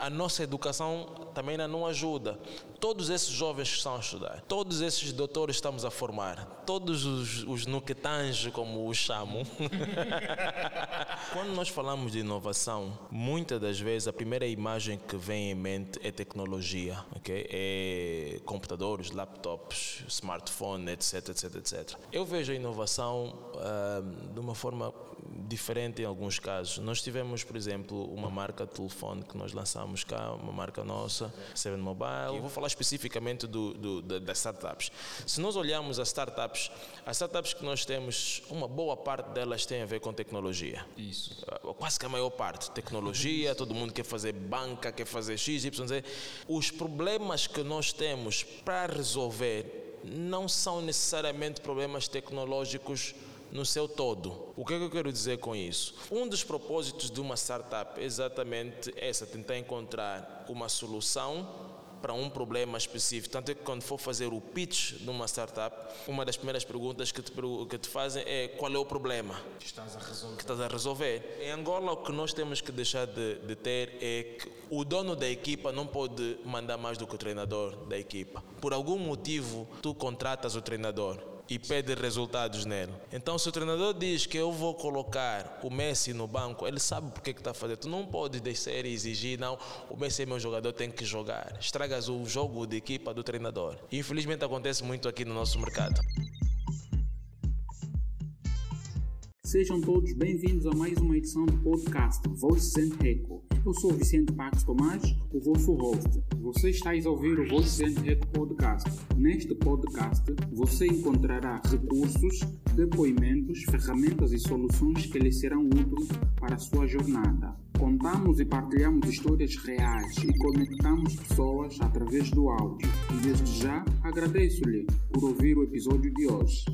a nossa educação também não ajuda. Todos esses jovens que estão a estudar, todos esses doutores que estamos a formar, todos os, os como os chamam. Quando nós falamos de inovação, muitas das vezes a primeira imagem que vem em mente é tecnologia, ok? É computadores, laptops, smartphone, etc, etc, etc. Eu vejo a inovação uh, de uma forma diferente em alguns casos. Nós tivemos, por exemplo, uma marca de telefone que nós lançamos cá, uma marca nossa, Seven Mobile. Eu vou falar especificamente do, do, das startups. Se nós olharmos as startups, as startups que nós temos, uma boa parte delas tem a ver com tecnologia. Isso. Uh, quase que a maior parte. Tecnologia, todo mundo quer fazer banca, quer fazer X, Y, Z. Os problemas que nós temos para resolver não são necessariamente problemas tecnológicos no seu todo. O que, é que eu quero dizer com isso? Um dos propósitos de uma startup é exatamente essa, tentar encontrar uma solução para um problema específico. Tanto é que quando for fazer o pitch de uma startup, uma das primeiras perguntas que te, que te fazem é qual é o problema que estás a resolver. Estás a resolver. Em Angola, o que nós temos que deixar de, de ter é que o dono da equipa não pode mandar mais do que o treinador da equipa. Por algum motivo, tu contratas o treinador e pede resultados nele. Então, se o treinador diz que eu vou colocar o Messi no banco, ele sabe porque que está fazendo. Tu não pode descer e exigir, não, o Messi é meu jogador, tem que jogar. Estragas o jogo de equipa do treinador. Infelizmente acontece muito aqui no nosso mercado. Sejam todos bem-vindos a mais uma edição do podcast Voices and Echo. Eu sou Vicente Pax Tomás, o vosso host. Você está a ouvir o Voices and Echo podcast. Neste podcast, você encontrará recursos, depoimentos, ferramentas e soluções que lhe serão úteis para a sua jornada. Contamos e partilhamos histórias reais e conectamos pessoas através do áudio. E desde já agradeço-lhe por ouvir o episódio de hoje.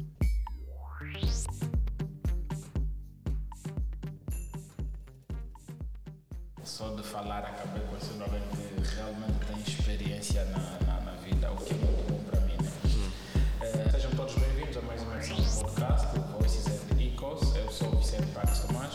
Só de falar acabei conhecendo alguém que realmente tem experiência na, na, na vida, o que é muito bom para mim. Né? Hum. É, sejam todos bem-vindos a mais uma edição do podcast Voices and Echoes. Eu sou o Vicente Pax Tomás,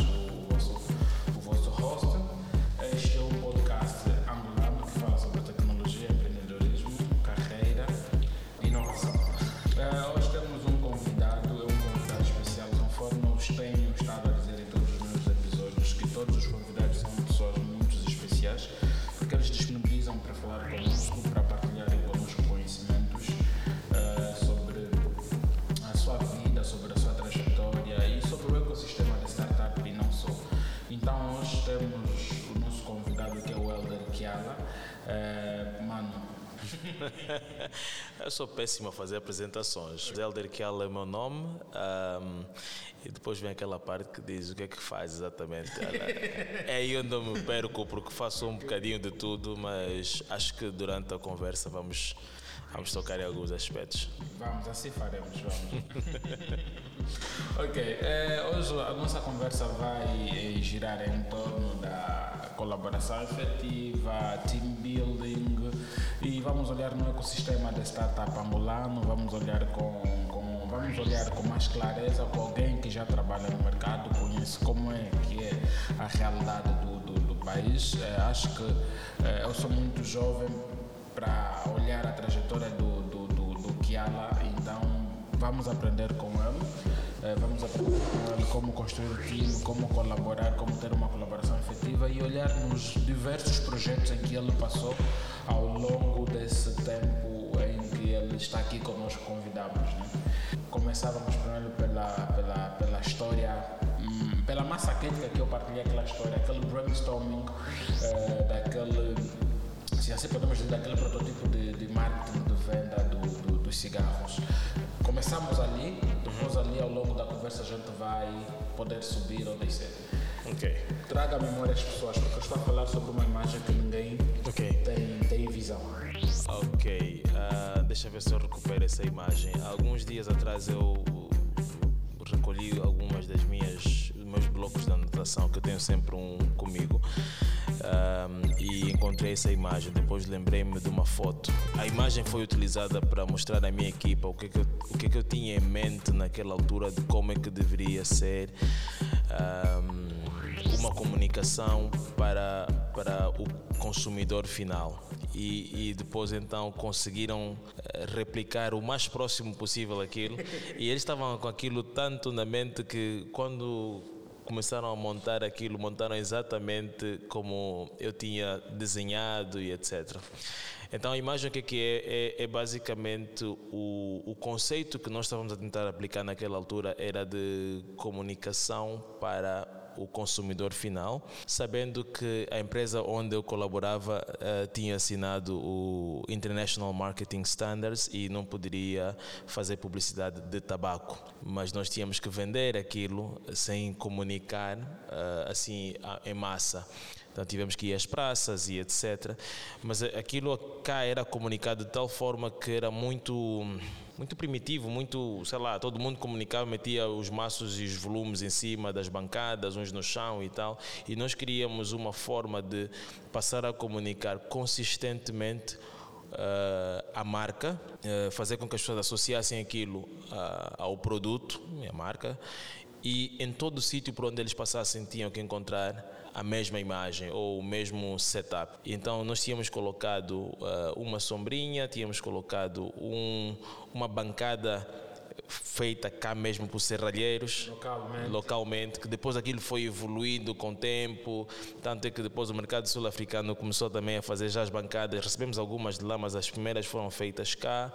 temos o nosso convidado que é o Elder Kiala. Uh, mano, eu sou péssimo a fazer apresentações. Elder Kiala é meu nome. Um, e depois vem aquela parte que diz o que é que faz exatamente. É aí onde eu me perco, porque faço um bocadinho de tudo, mas acho que durante a conversa vamos, vamos tocar em alguns aspectos. Vamos, assim faremos, vamos. ok, é, hoje a nossa conversa vai girar em torno da colaboração efetiva, team building e vamos olhar no ecossistema da startup angolano, vamos olhar com, com vamos olhar com mais clareza com alguém que já trabalha no mercado, conhece como é que é a realidade do, do, do país. É, acho que eu sou muito jovem para olhar a trajetória do, do, do, do Kiala, então vamos aprender com ele. É, vamos aprender com ele como construir um time, como colaborar, como ter uma colaboração efetiva e olhar nos diversos projetos em que ele passou ao longo desse tempo em que ele está aqui conosco convidamos. Né? Começávamos primeiro pela, pela, pela história, hum, pela massa crítica que eu partilhei aquela história, aquele brainstorming, uh, daquele, se assim podemos dizer, daquele protótipo de, de marketing de venda do, do, dos cigarros. Começamos ali, depois ali ao longo da conversa a gente vai poder subir ou descer. Ok. Traga a memória às pessoas, porque eu estou a falar sobre uma imagem que ninguém okay. tem, tem visão. Ok, uh, deixa eu ver se eu recupero essa imagem. Alguns dias atrás eu recolhi algumas das minhas meus blocos de anotação que eu tenho sempre um comigo um, e encontrei essa imagem. Depois lembrei-me de uma foto. A imagem foi utilizada para mostrar à minha equipa o que, é que eu, o que, é que eu tinha em mente naquela altura de como é que deveria ser um, uma comunicação para, para o consumidor final. E, e, depois então conseguiram eh, replicar o mais próximo possível aquilo. E eles estavam com aquilo tanto na mente que quando começaram a montar aquilo, montaram exatamente como eu tinha desenhado e etc. Então a imagem que aqui é, é, é basicamente o, o conceito que nós estávamos a tentar aplicar naquela altura era de comunicação para o consumidor final, sabendo que a empresa onde eu colaborava uh, tinha assinado o International Marketing Standards e não poderia fazer publicidade de tabaco, mas nós tínhamos que vender aquilo sem comunicar uh, assim em massa. Então tivemos que ir às praças e etc. Mas aquilo cá era comunicado de tal forma que era muito muito primitivo, muito, sei lá, todo mundo comunicava, metia os maços e os volumes em cima das bancadas, uns no chão e tal. E nós queríamos uma forma de passar a comunicar consistentemente Uh, a marca, uh, fazer com que as pessoas associassem aquilo uh, ao produto, a marca, e em todo o sítio por onde eles passassem tinham que encontrar a mesma imagem ou o mesmo setup. Então nós tínhamos colocado uh, uma sombrinha, tínhamos colocado um, uma bancada feita cá mesmo por serralheiros localmente. localmente, que depois aquilo foi evoluindo com o tempo, tanto é que depois o mercado sul-africano começou também a fazer já as bancadas, recebemos algumas de lá, mas as primeiras foram feitas cá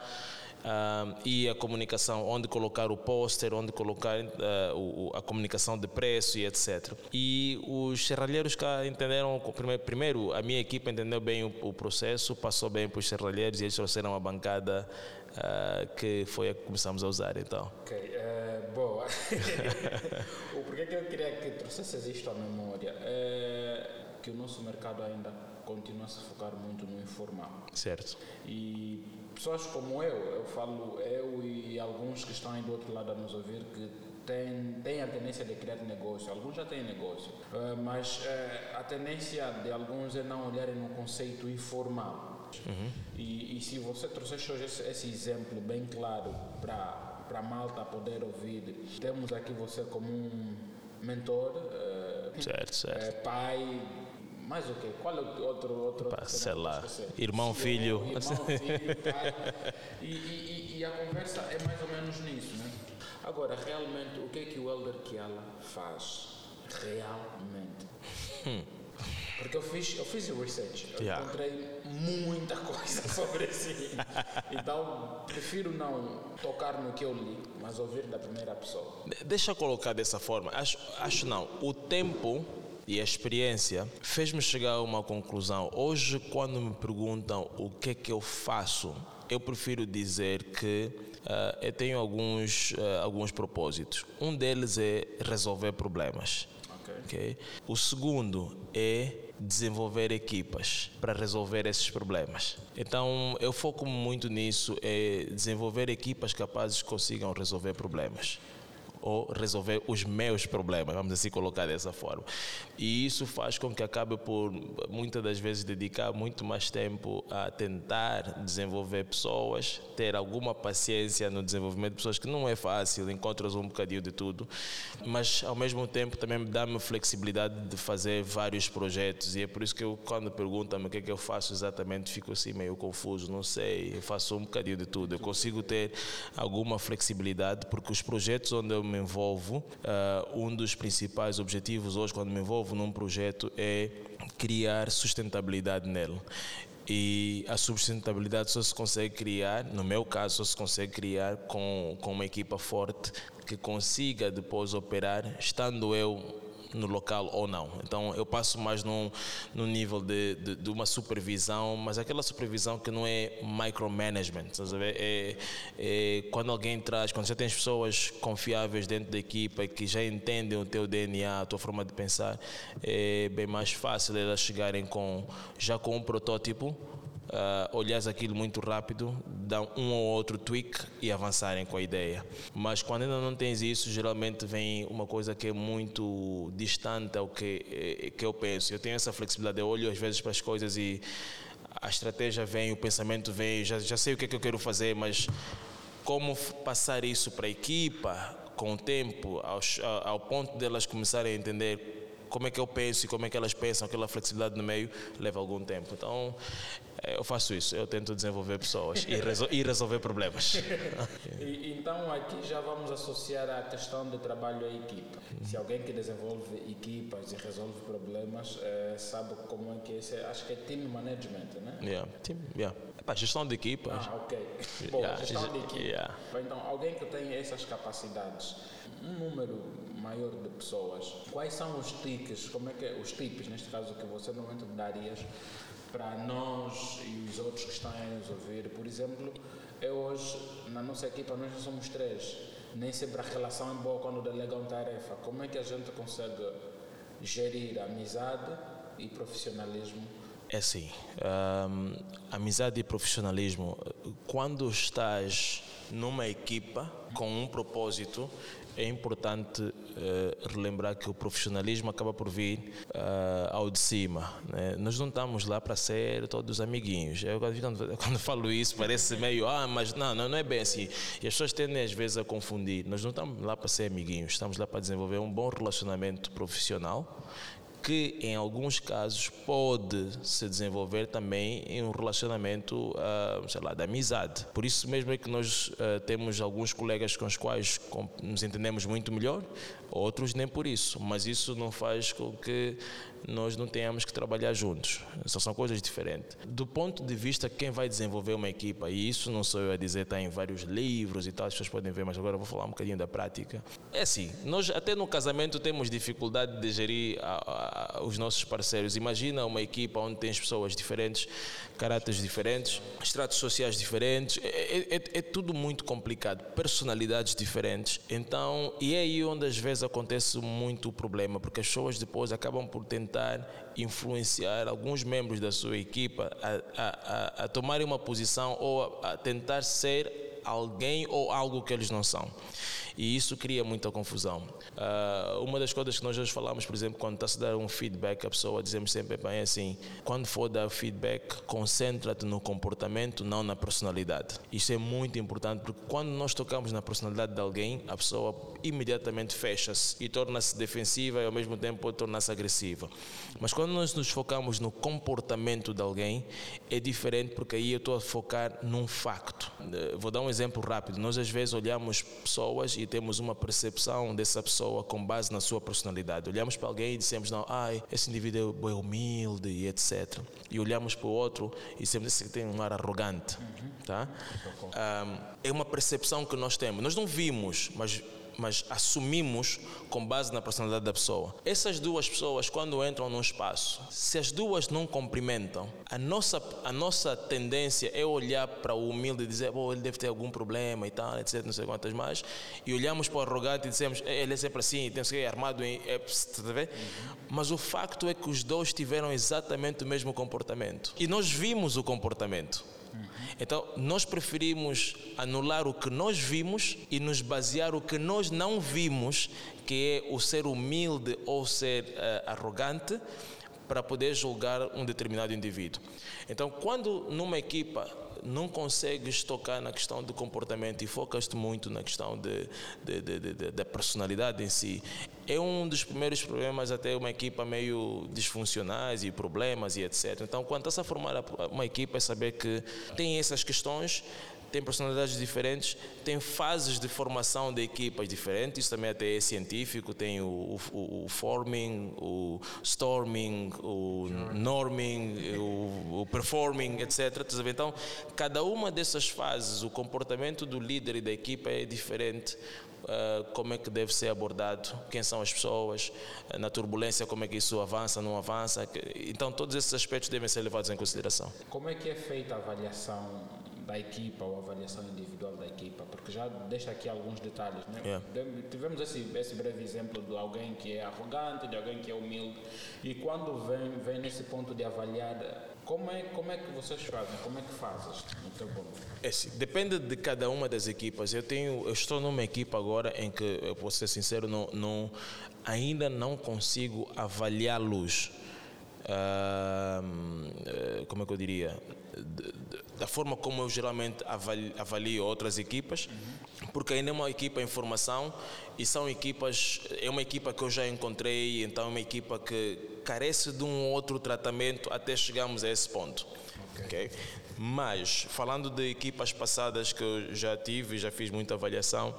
uh, e a comunicação, onde colocar o póster, onde colocar uh, o, a comunicação de preço e etc. E os serralheiros cá entenderam, primeiro, a minha equipe entendeu bem o, o processo, passou bem para os serralheiros e eles trouxeram uma bancada uh, que foi a que começamos a usar então. Ok, uh, boa. o porquê que eu queria que trouxesses isto à memória é que o nosso mercado ainda continua a se focar muito no informal. Certo. E pessoas como eu, eu falo eu e alguns que estão aí do outro lado a nos ouvir, que têm, têm a tendência de criar negócio. Alguns já têm negócio, uh, mas a tendência de alguns é não olharem no conceito informal. Uhum. E, e, se você trouxer hoje esse, esse exemplo bem claro para para a malta poder ouvir, temos aqui você como um mentor, uh, certo, certo. pai, mais o quê? Qual é o outro outro? Pá, sei lá. Irmão, filho. Irmão, filho, pai. E, e, e, a conversa é mais ou menos nisso, né? Agora, realmente, o que é que o Elder Kiala faz? Realmente. Hum. Porque eu fiz, eu fiz o research, eu yeah. encontrei muita coisa sobre si. então, prefiro não tocar no que eu li, mas ouvir da primeira pessoa. Deixa eu colocar dessa forma. Acho, acho não. O tempo e a experiência fez-me chegar a uma conclusão. Hoje, quando me perguntam o que é que eu faço, eu prefiro dizer que uh, eu tenho alguns, uh, alguns propósitos. Um deles é resolver problemas. Okay. okay? O segundo é desenvolver equipas para resolver esses problemas. Então eu foco muito nisso, é desenvolver equipas capazes que consigam resolver problemas ou resolver os meus problemas, vamos assim colocar dessa forma. E isso faz com que acabe por, muitas das vezes, dedicar muito mais tempo a tentar desenvolver pessoas, ter alguma paciência no desenvolvimento de pessoas, que não é fácil, encontras um bocadinho de tudo, mas ao mesmo tempo também dá-me flexibilidade de fazer vários projetos. E é por isso que eu, quando perguntam-me o que é que eu faço exatamente, fico assim meio confuso, não sei, eu faço um bocadinho de tudo. Eu consigo ter alguma flexibilidade, porque os projetos onde eu me me envolvo, uh, um dos principais objetivos hoje, quando me envolvo num projeto, é criar sustentabilidade nele. E a sustentabilidade só se consegue criar, no meu caso, só se consegue criar com, com uma equipa forte que consiga depois operar, estando eu no local ou não. Então eu passo mais num, num nível de, de, de, uma supervisão, mas aquela supervisão que não é micromanagement. É, é, quando alguém traz, quando já tens pessoas confiáveis dentro da equipa que já entendem o teu DNA, a tua forma de pensar, é bem mais fácil elas chegarem com já com um protótipo uh, olhares aquilo muito rápido, dão um ou outro tweak e avançarem com a ideia. Mas quando ainda não tens isso, geralmente vem uma coisa que é muito distante ao que, eh, que eu penso. Eu tenho essa flexibilidade, eu olho às vezes para as coisas e a estratégia vem, o pensamento vem, já, já sei o que é que eu quero fazer, mas como passar isso para a equipa com o tempo, ao, ao ponto delas começarem a entender como é que eu penso e como é que elas pensam, aquela flexibilidade no meio leva algum tempo. Então, eu faço isso, eu tento desenvolver pessoas e, resol e resolver problemas. e, então, aqui já vamos associar a questão de trabalho em equipa. Se alguém que desenvolve equipas e resolve problemas, é, sabe como é que é, acho que é team management, né? Yeah, team, yeah. Epá, gestão de equipas. Ah, ok. Bom, yeah, gestão de equipa. Yeah. Então, alguém que tem essas capacidades, um número maior de pessoas, quais são os tiques, como é que é, os tipos, neste caso, que você normalmente darias para nós e os outros que estão a nos ouvir. Por exemplo, eu hoje, na nossa equipa, nós somos três. Nem sempre a relação é boa quando delegam tarefa. Como é que a gente consegue gerir amizade e profissionalismo? É assim, um, amizade e profissionalismo, quando estás numa equipa com um propósito, é importante uh, relembrar que o profissionalismo acaba por vir uh, ao de cima. Né? Nós não estamos lá para ser todos amiguinhos. Eu, quando, falo isso, parece meio, ah, mas não, não, não é bem assim. E as pessoas tendem às vezes a confundir. Nós não estamos lá para ser amiguinhos, estamos lá para desenvolver um bom relacionamento profissional que em alguns casos pode se desenvolver também em um relacionamento, uh, sei lá, de amizade. Por isso mesmo é que nós uh, temos alguns colegas com os quais nos entendemos muito melhor, outros nem por isso, mas isso não faz com que nós não tenhamos que trabalhar juntos. Só são coisas diferentes. Do ponto de vista quem vai desenvolver uma equipa, e isso não sou eu a dizer, está em vários livros e tal, as pessoas podem ver, mas agora vou falar um bocadinho da prática. É assim, nós até no casamento temos dificuldade de gerir a, a, os nossos parceiros. Imagina uma equipa onde tens pessoas diferentes, caráteres diferentes, estratos sociais diferentes, é, é, é, é tudo muito complicado, personalidades diferentes. Então, e é aí onde às vezes acontece muito o problema, porque as pessoas depois acabam por tentar tentar influenciar alguns membros da sua equipa a, a, a, tomarem uma posição ou a, a tentar ser alguém ou algo que eles não são. E isso cria muita confusão. Uh, uma das coisas que nós hoje falamos, por exemplo, quando está-se a dar um feedback, a pessoa dizemos sempre bem assim: quando for dar feedback, concentra-te no comportamento, não na personalidade. Isso é muito importante porque quando nós tocamos na personalidade de alguém, a pessoa imediatamente fecha-se e torna-se defensiva e ao mesmo tempo pode tornar-se agressiva. Mas quando nós nos focamos no comportamento de alguém, é diferente porque aí eu estou a focar num facto. Uh, vou dar um exemplo rápido. Nós às vezes olhamos pessoas e temos uma percepção dessa pessoa com base na sua personalidade. Olhamos para alguém e dizemos, não, ai, esse indivíduo é humilde e etc. E olhamos para o outro e dizemos, esse tem um ar arrogante. Uhum. Tá? Um, é uma percepção que nós temos. Nós não vimos, mas mas assumimos com base na personalidade da pessoa. Essas duas pessoas, quando entram num espaço, se as duas não cumprimentam, a nossa, a nossa tendência é olhar para o humilde e dizer, oh, ele deve ter algum problema e tal, etc, não sei quantas mais, e olhamos para o arrogante e dizemos, ele é sempre assim, tem que armado em. É. Mas o facto é que os dois tiveram exatamente o mesmo comportamento. E nós vimos o comportamento. Então, nós preferimos anular o que nós vimos e nos basear o que nós não vimos, que é o ser humilde ou ser uh, arrogante, para poder julgar um determinado indivíduo. Então, quando numa equipa não consegues tocar na questão do comportamento e focas-te muito na questão de, da personalidade em si, é um dos primeiros problemas até uma equipa meio disfuncionais e problemas e etc. Então, quando estás a formar uma equipa, é saber que tem essas questões, tem personalidades diferentes, tem fases de formação de equipas diferentes, isso também até é científico, tem o, o, o forming, o storming, o norming, o, o performing, etc. Então, cada uma dessas fases, o comportamento do líder e da equipa é diferente. Uh, como é que deve ser abordado, quem são as pessoas, uh, na turbulência, como é que isso avança, não avança. Então, todos esses aspectos devem ser levados em consideração. Como é que é feita a avaliação da equipa ou avaliação individual da equipa, porque já deixa aqui alguns detalhes. Né? Yeah. Tivemos esse, esse breve exemplo de alguém que é arrogante, de alguém que é humilde, e quando vem, vem nesse ponto de avaliar, como é, como é que vocês fazem? Como é que fazes no teu ponto? É assim, depende de cada uma das equipas. Eu tenho, eu estou numa equipa agora em que, eu posso ser sincero, não, não, ainda não consigo avaliá-los uh, como é que eu diria, da forma como eu geralmente avalio, avalio outras equipas, porque ainda é uma equipa em formação e são equipas, é uma equipa que eu já encontrei, então é uma equipa que carece de um outro tratamento até chegarmos a esse ponto. Okay. Mas, falando de equipas passadas que eu já tive, já fiz muita avaliação,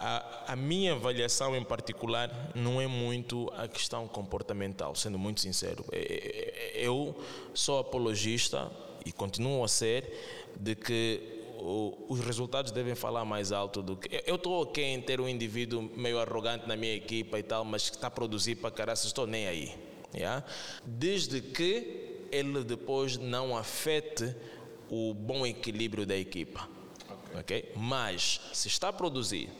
a, a, minha avaliação em particular não é muito a questão comportamental, sendo muito sincero. É, é, é, eu sou apologista e continuo a ser de que os resultados devem falar mais alto do que. Eu estou ok em ter um indivíduo meio arrogante na minha equipa e tal, mas que está a produzir para caralho, estou nem aí. Yeah? Desde que ele depois não afete o bom equilíbrio da equipa. Okay. okay? Mas, se está a produzir,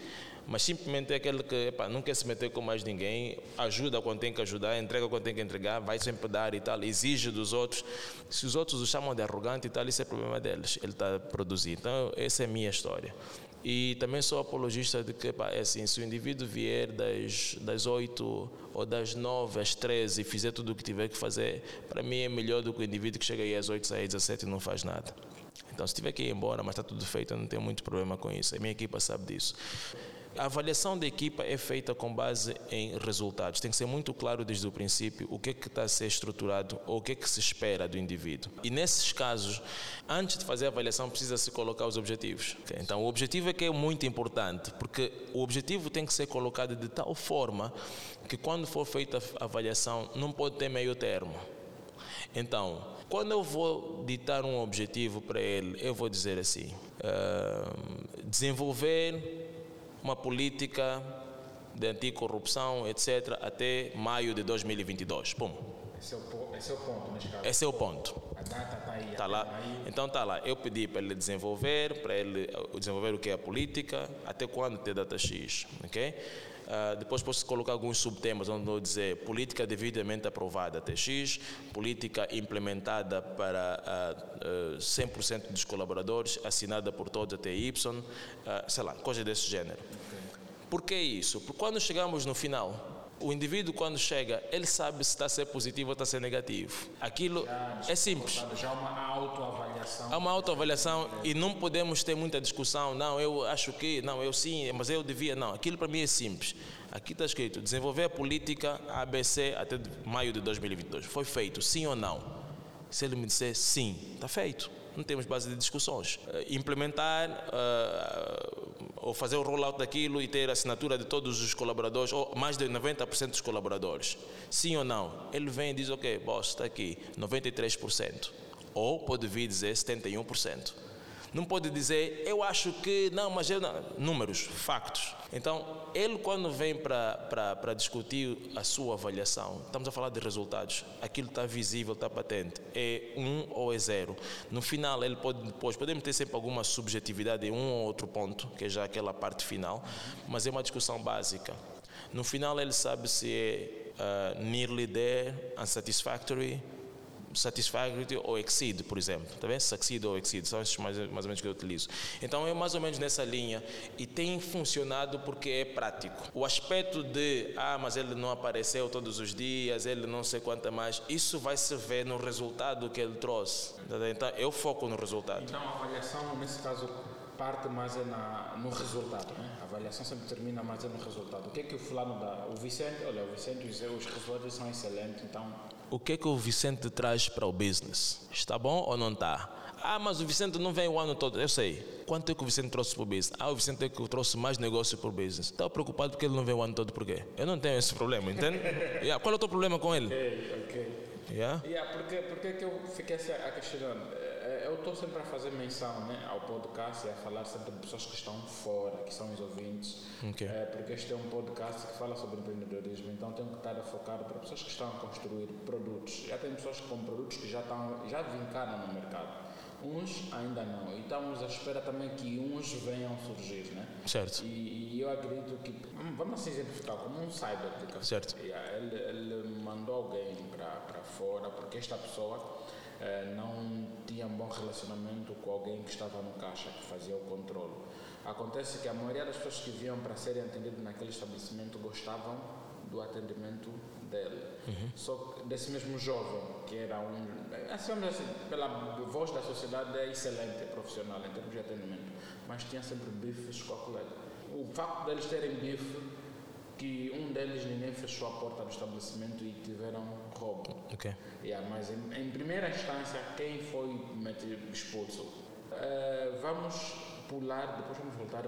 mas simplesmente é aquele que epa, não quer se meter com mais ninguém, ajuda quando tem que ajudar, entrega quando tem que entregar, vai sempre dar e tal, exige dos outros. Se os outros o chamam de arrogante e tal, isso é problema deles, ele está a produzir. Então, essa é a minha história. E também sou apologista de que, é assim, se o indivíduo vier das, das 8 ou das 9 às 13 e fizer tudo o que tiver que fazer, para mim é melhor do que o indivíduo que chega aí às 8, sai às 17 e não faz nada. Então, se tiver que ir embora, mas está tudo feito, eu não tenho muito problema com isso. A minha equipa sabe disso. A avaliação da equipa é feita com base em resultados. Tem que ser muito claro desde o princípio o que é que está a ser estruturado ou o que é que se espera do indivíduo. E nesses casos, antes de fazer a avaliação, precisa se colocar os objetivos. Então, o objetivo é que é muito importante, porque o objetivo tem que ser colocado de tal forma que quando for feita a avaliação, não pode ter meio termo. Então, quando eu vou ditar um objetivo para ele, eu vou dizer assim: uh, desenvolver uma política de anticorrupção, etc., até maio de 2022. Pum. Esse é o, esse é o ponto, neste caso. Esse é o ponto. A data está aí. Tá lá. Maio. Então está lá. Eu pedi para ele desenvolver, para ele desenvolver o que é a política, até quando ter data X. ok? Uh, depois posso colocar alguns subtemas onde vou dizer política devidamente aprovada até X, política implementada para uh, uh, 100% dos colaboradores, assinada por todos até Y, uh, sei lá, coisa desse gênero. Por que isso? Porque quando chegamos no final, o indivíduo, quando chega, ele sabe se está a ser positivo ou está a ser negativo. Aquilo é simples. Já uma autoavaliação. Há uma autoavaliação e não podemos ter muita discussão. Não, eu acho que, não, eu sim, mas eu devia. Não, aquilo para mim é simples. Aqui está escrito: desenvolver a política ABC até maio de 2022. Foi feito, sim ou não? Se ele me disser sim, está feito. Não temos base de discussões. Uh, implementar. Uh, ou fazer o rollout daquilo e ter a assinatura de todos os colaboradores, ou mais de 90% dos colaboradores. Sim ou não? Ele vem e diz, ok, boss, está aqui, 93%. Ou pode vir dizer 71%. Não pode dizer, eu acho que, não, mas eu não. Números, factos. Então, ele, quando vem para discutir a sua avaliação, estamos a falar de resultados. Aquilo está visível, está patente. É um ou é zero. No final, ele pode depois, podemos ter sempre alguma subjetividade em um ou outro ponto, que é já aquela parte final, mas é uma discussão básica. No final, ele sabe se é uh, nearly there, unsatisfactory, satisfactory ou exceed, por exemplo. Tá vendo? Succeed ou exceed, são esses mais, mais ou menos que eu utilizo. Então é mais ou menos nessa linha e tem funcionado porque é prático. O aspecto de, ah, mas ele não apareceu todos os dias, ele não sei quanto mais, isso vai se ver no resultado que ele trouxe. Tá então eu foco no resultado. Então a avaliação, nesse caso, parte mais é na, no resultado, né? A avaliação sempre termina mais é no resultado. O que é que o fulano dá? O Vicente, olha, o Vicente, os resultados são excelentes, então o que é que o Vicente traz para o business? Está bom ou não está? Ah, mas o Vicente não vem o ano todo. Eu sei. Quanto é que o Vicente trouxe para o business? Ah, o Vicente é que trouxe mais negócio para o business. Estava preocupado porque ele não vem o ano todo, por quê? Eu não tenho esse problema, entende? yeah. Qual é o teu problema com ele? Ok, ok. Yeah? Yeah, porque, porque que eu fiquei a questionando? Eu estou sempre a fazer menção né, ao podcast e a falar sempre de pessoas que estão fora, que são os ouvintes, okay. é, porque este é um podcast que fala sobre empreendedorismo, então tenho que estar a focar para pessoas que estão a construir produtos. Já tem pessoas com produtos que já, estão, já vincaram no mercado uns ainda não. E estamos à espera também que uns venham surgir, né? Certo. E, e eu acredito que, hum, vamos assim exemplificar, como um cyber. Certo. Ele, ele mandou alguém para fora porque esta pessoa eh, não tinha um bom relacionamento com alguém que estava no caixa, que fazia o controle. Acontece que a maioria das pessoas que vinham para serem atendidas naquele estabelecimento gostavam do atendimento dele. Só que desse mesmo jovem, que era um. Assim, assim, pela voz da sociedade, é excelente, profissional em termos de atendimento, mas tinha sempre bifes com a colega. O facto deles terem bife, que um deles ninguém fechou a porta do estabelecimento e tiveram roubo. Ok. Yeah, mas em, em primeira instância, quem foi expulso? Eh, vamos pular, depois vamos voltar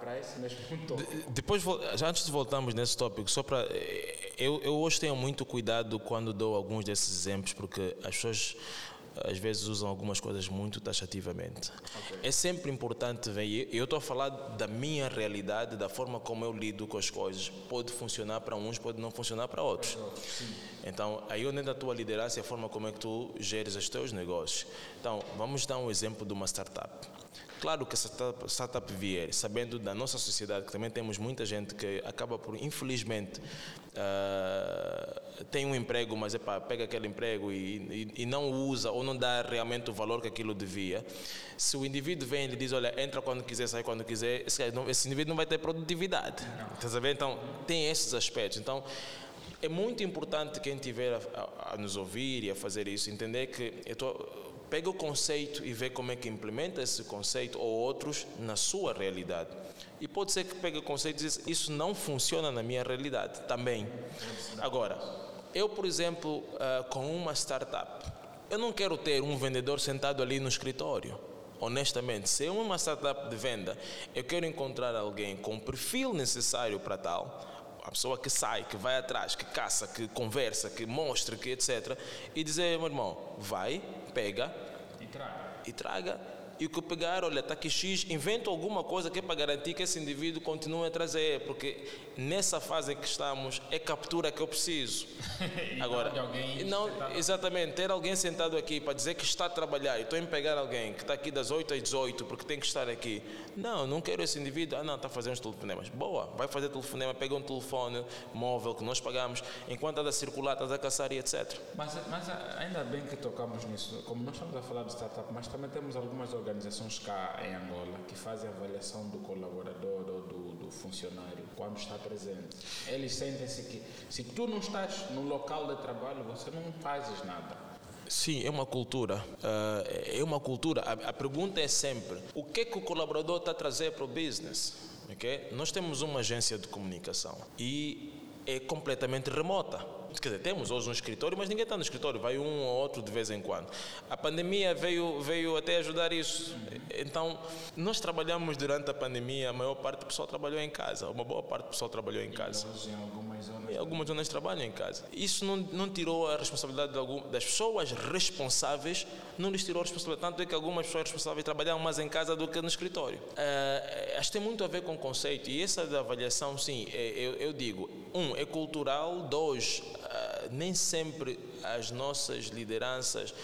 para, esse mesmo tópico. De- Depois, já antes de voltarmos nesse tópico, só para. Eu, eu hoje tenho muito cuidado quando dou alguns desses exemplos, porque as pessoas às vezes usam algumas coisas muito taxativamente. É sempre importante ver, eu estou a falar da minha realidade, da forma como eu lido com as coisas. Pode funcionar para uns, pode não funcionar para outros. Então, aí onde entra a tua liderança e a forma como é que tu geres os teus negócios. Então, vamos dar um exemplo de uma startup. Claro que essa startup, startup vier, sabendo da nossa sociedade, que também temos muita gente que acaba por, infelizmente, ah, tem um emprego, mas epá, pega aquele emprego e, e, e não usa ou não dá realmente o valor que aquilo devia. Se o indivíduo vem e lhe diz, olha, entra quando quiser, sai quando quiser, esse, esse indivíduo não vai ter produtividade. Estás a ver? Então, tem esses aspectos. Então, é muito importante quem estiver a, a- a nos ouvir e a fazer isso, entender que eu pega o conceito e vê como é que implementa esse conceito ou outros na sua realidade. E pode ser que pegue o conceito e diz, isso não funciona na minha realidade também. Agora, eu, por exemplo, ah, com uma startup, eu não quero ter um vendedor sentado ali no escritório. Honestamente, se é uma startup de venda, eu quero encontrar alguém com o perfil necessário para tal, a pessoa que sai, que vai atrás, que caça, que conversa, que mostra, que etc. E dizer, meu irmão, vai, pega E traga. e traga. E que pegar, olha, está aqui X, invento alguma coisa que é para garantir que esse indivíduo continue a trazer, porque nessa fase em que estamos é captura que eu preciso. Agora, não exatamente, ter alguém sentado aqui para dizer que está a trabalhar e estou a pegar alguém que está aqui das 8 às 18 porque tem que estar aqui. Não, não quero esse indivíduo. Ah, não, está a fazer uns telefonemas. Boa, vai fazer telefonema, pega um telefone móvel que nós pagamos, enquanto está a circular, está a caçar e etc. Mas, mas ainda bem que tocamos nisso. Como nós estamos a falar de startup, mas também temos algumas organizações cá em Angola que fazem avaliação do colaborador ou do, do funcionário quando está presente. Eles sentem-se que se tu não estás no local de trabalho, você não fazes nada. Sim, é uma cultura. Ah, é uma cultura. A, a pergunta é sempre: o que é que o colaborador está a trazer para o business? Ok? Nós temos uma agência de comunicação e é completamente remota. Quer dizer, temos hoje um escritório, mas ninguém está no escritório, vai um ou outro de vez em quando. A pandemia veio, veio até ajudar isso. Então, nós trabalhamos durante a pandemia, a maior parte do pessoal trabalhou em casa, uma boa parte do pessoal trabalhou em casa. Algumas zonas. Algumas zonas trabalham em casa. Isso não, não tirou a responsabilidade de algum, das pessoas responsáveis, não lhes tirou a responsabilidade. Tanto é que algumas pessoas responsáveis trabalham mais em casa do que no escritório. Ah, acho que tem muito a ver com o conceito. E essa da avaliação, sim, é- eu, eu digo: um, é cultural, dois, ah, nem sempre as nossas lideranças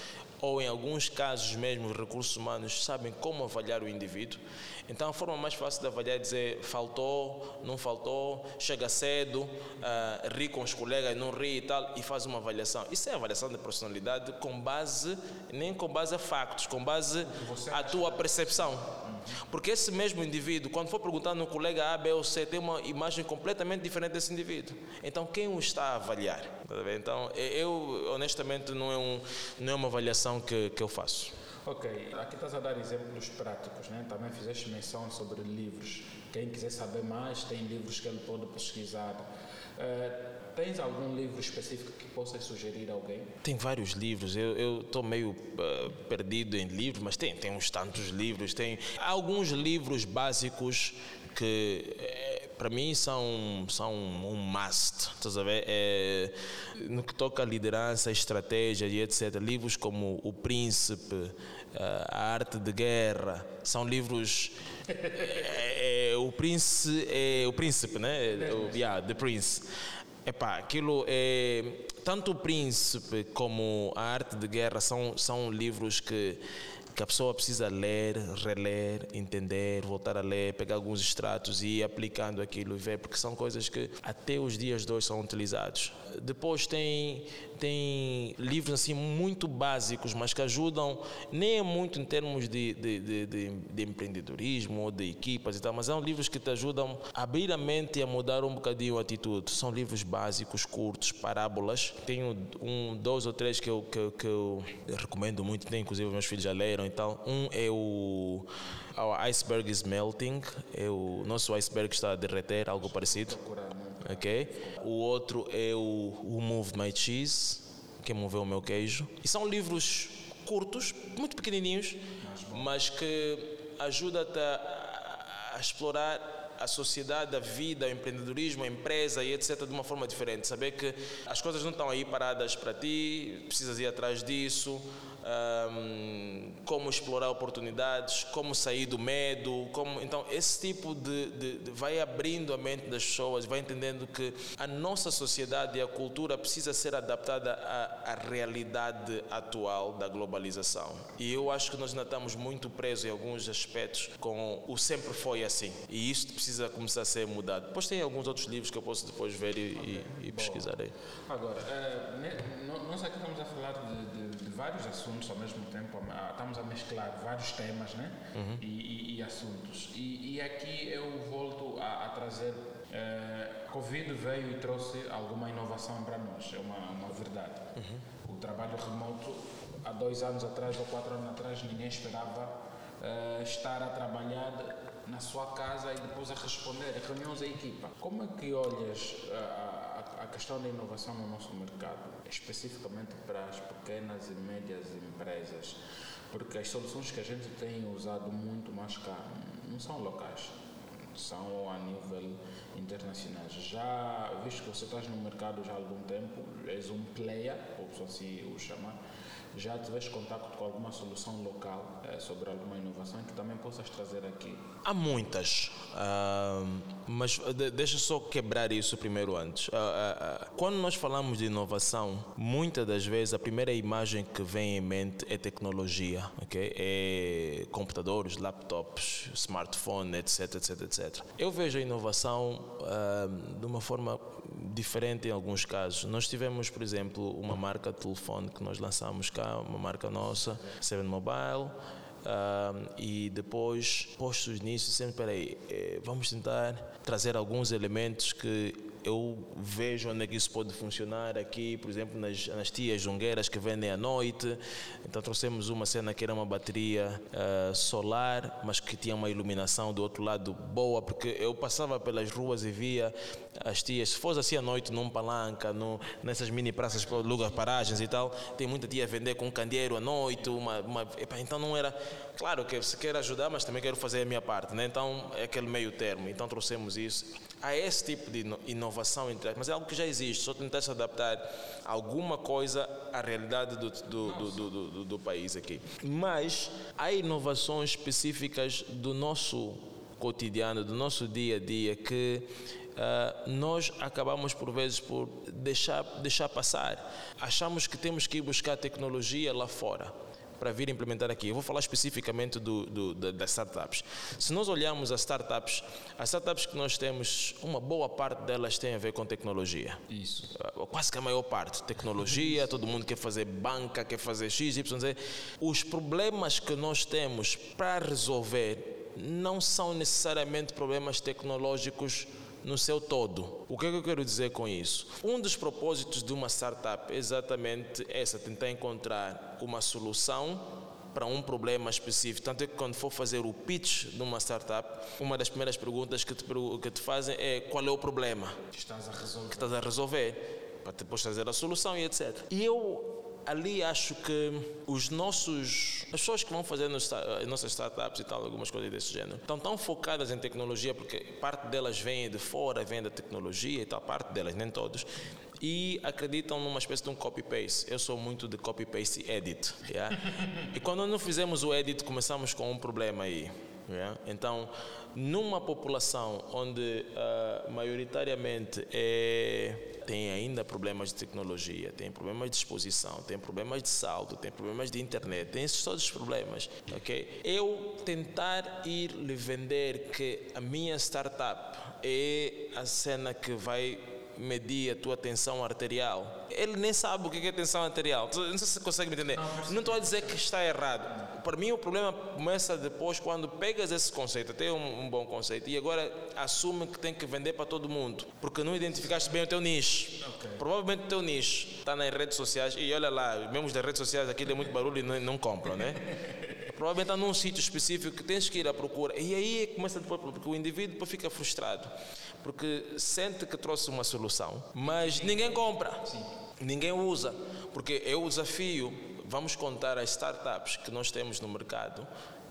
ou em alguns casos mesmo os recursos humanos sabem como avaliar o indivíduo. Então a forma mais fácil de avaliar é dizer faltou, não faltou, chega cedo, ah, ri com os colegas, não ri e tal, e faz uma avaliação. Isso é avaliação de personalidade com base, nem com base a factos, com base a tua percepção. Porque esse mesmo indivíduo, quando for perguntar no colega A, B ou C, tem uma imagem completamente diferente desse indivíduo. Então, quem o está a avaliar? Tá? Então, eu, honestamente, não é, um, não é uma avaliação que, que eu faço. Ok, aqui estás a dar exemplos práticos, né? também fizeste menção sobre livros. Quem quiser saber mais, tem livros que ele pode pesquisar. Eh, tens algum livro específico que possas sugerir a alguém? Tem vários livros, eu estou meio ah, perdido em livros, mas tem, tem uns tantos livros. Tem alguns livros básicos que, eh, para mim, são, são um must. Estás a ver? É, no que toca a liderança, estratégia e etc. Livros como O Príncipe, A Arte de Guerra, são livros. É, é, o, príncipe, é, o Príncipe, né? O, yeah, The Prince. Epá, aquilo é. Tanto o Príncipe como a Arte de Guerra são, são livros que, que a pessoa precisa ler, reler, entender, voltar a ler, pegar alguns extratos e ir aplicando aquilo e ver, porque são coisas que até os dias de hoje são utilizados. Depois tem, tem livros assim muito básicos, mas que ajudam, nem é muito em termos de, de, de, de, de empreendedorismo ou de equipas e tal, mas são livros que te ajudam a abrir a mente e a mudar um bocadinho a atitude. São livros básicos, curtos, parábolas. Tenho um, dois ou três que eu, que, que eu recomendo muito, tem inclusive meus filhos já leram e tal. Um é o Our Iceberg is Melting, é o nosso iceberg está a derreter, algo parecido. Ok? O outro é o Who Moved My Cheese, que moveu o meu queijo. E são livros curtos, muito pequenininhos, mas que ajudam-te a, a explorar a sociedade, a vida, o empreendedorismo, a empresa e etc. de uma forma diferente. Saber que as coisas não estão aí paradas para ti, precisas ir atrás disso um, como explorar oportunidades, como sair do medo, como então esse tipo de, de, de, vai abrindo a mente das pessoas, vai entendendo que a nossa sociedade e a cultura precisa ser adaptada à, à realidade atual da globalização. E eu acho que nós ainda estamos muito presos em alguns aspectos com o sempre foi assim. E isso precisa começar a ser mudado. Depois tem alguns outros livros que eu posso depois ver e, okay. e, e pesquisar aí. Agora, é, nós aqui estamos a falar de, de vários assuntos ao mesmo tempo, estamos a mesclar vários temas né? Uhum. E, e, e, assuntos. E, e, aqui eu volto a, a trazer. Eh, Covid veio e trouxe alguma inovação para nós, é uma, uma verdade. Uhum. O trabalho remoto, há dois anos atrás ou quatro anos atrás, ninguém esperava eh, estar a trabalhar na sua casa e depois a responder a reuniões da equipa. Como é que olhas a, a questão da inovação no nosso mercado, especificamente para as pequenas e médias empresas, porque as soluções que a gente tem usado muito mais cá não são locais, são a nível internacional. Já, visto que você está no mercado já há algum tempo, és um player, ou assim o chamar, já tiveste contato com alguma solução local é, sobre alguma inovação que também possas trazer aqui? Há muitas, uh, mas de, deixa só quebrar isso primeiro antes. Uh, uh, quando nós falamos de inovação, muitas das vezes a primeira imagem que vem em mente é tecnologia, ok? É computadores, laptops, smartphone, etc, etc, etc. Eu vejo a inovação de uma forma diferente em alguns casos. Nós tivemos, por exemplo, uma marca de telefone que nós lançamos cá, uma marca nossa, Seven Mobile. e depois, postos nisso, sempre, peraí, eh, vamos tentar trazer alguns elementos que eu vejo onde é que isso pode funcionar aqui, por exemplo, nas, nas tias jungueiras que vendem à noite. Então trouxemos uma cena que era uma bateria uh, solar, mas que tinha uma iluminação do outro lado boa, porque eu passava pelas ruas e via as tias, se fosse assim à noite, num palanca, no, nessas mini praças, lugar paragens e tal, tem muita tia a vender com um candeeiro à noite, uma, uma então não era, claro que você quer ajudar, mas também quero fazer a minha parte, né? então é aquele meio termo, então trouxemos isso. Há esse tipo de inovação, mas é algo que já existe, só tentar se adaptar alguma coisa à realidade do, do, do, do, do país aqui. Mas há inovações específicas do nosso cotidiano, do nosso dia a dia, que uh, nós acabamos por vezes por deixar, deixar passar. Achamos que temos que ir buscar tecnologia lá fora para vir implementar aqui. Eu vou falar especificamente do, do, das startups. Se nós olharmos as startups, as startups que nós temos, uma boa parte delas tem a ver com tecnologia. Isso. Ah, quase que a maior parte. Tecnologia, todo mundo quer fazer banca, quer fazer X, Y, Z. Os problemas que nós temos para resolver não são necessariamente problemas tecnológicos no seu todo. O que, é que eu quero dizer com isso? Um dos propósitos de uma startup é exatamente essa, tentar encontrar uma solução para um problema específico. Tanto é que quando for fazer o pitch de uma startup, uma das primeiras perguntas que te, que te fazem é qual é o problema que estás a resolver, que estás a resolver para depois trazer a solução e etc. E eu ali acho que os nossos, as pessoas que vão fazer as nossas startups e tal, algumas coisas desse género, estão tão focadas em tecnologia, porque parte delas vem de fora, vem da tecnologia e tal, parte delas, nem todos, e acreditam numa espécie de um copy-paste. Eu sou muito de copy-paste e edit. Yeah? e quando não fizemos o edit, começamos com um problema aí. Yeah? Então, numa população onde uh, maioritariamente é tem ainda problemas de tecnologia, tem problemas de exposição, tem problemas de saldo, tem problemas de internet, tem esses todos os problemas, ok? Eu tentar ir lhe vender que a minha startup é a cena que vai medir a tua tensão arterial. Ele nem sabe o que é tensão arterial. Não sei se você consegue me entender. Não estou a dizer que está errado. Para mim, o problema começa depois quando pegas esse conceito, até um, um bom conceito, e agora assume que tem que vender para todo mundo, porque não identificaste bem o teu nicho. Okay. Provavelmente o teu nicho está nas redes sociais, e olha lá, mesmo das redes sociais, aquilo é muito barulho e não, não compram, né? provavelmente está num sítio específico que tens que ir à procura. E aí começa depois, porque o indivíduo fica frustrado porque sente que trouxe uma solução, mas ninguém compra, ninguém usa, porque é o desafio. Vamos contar as startups que nós temos no mercado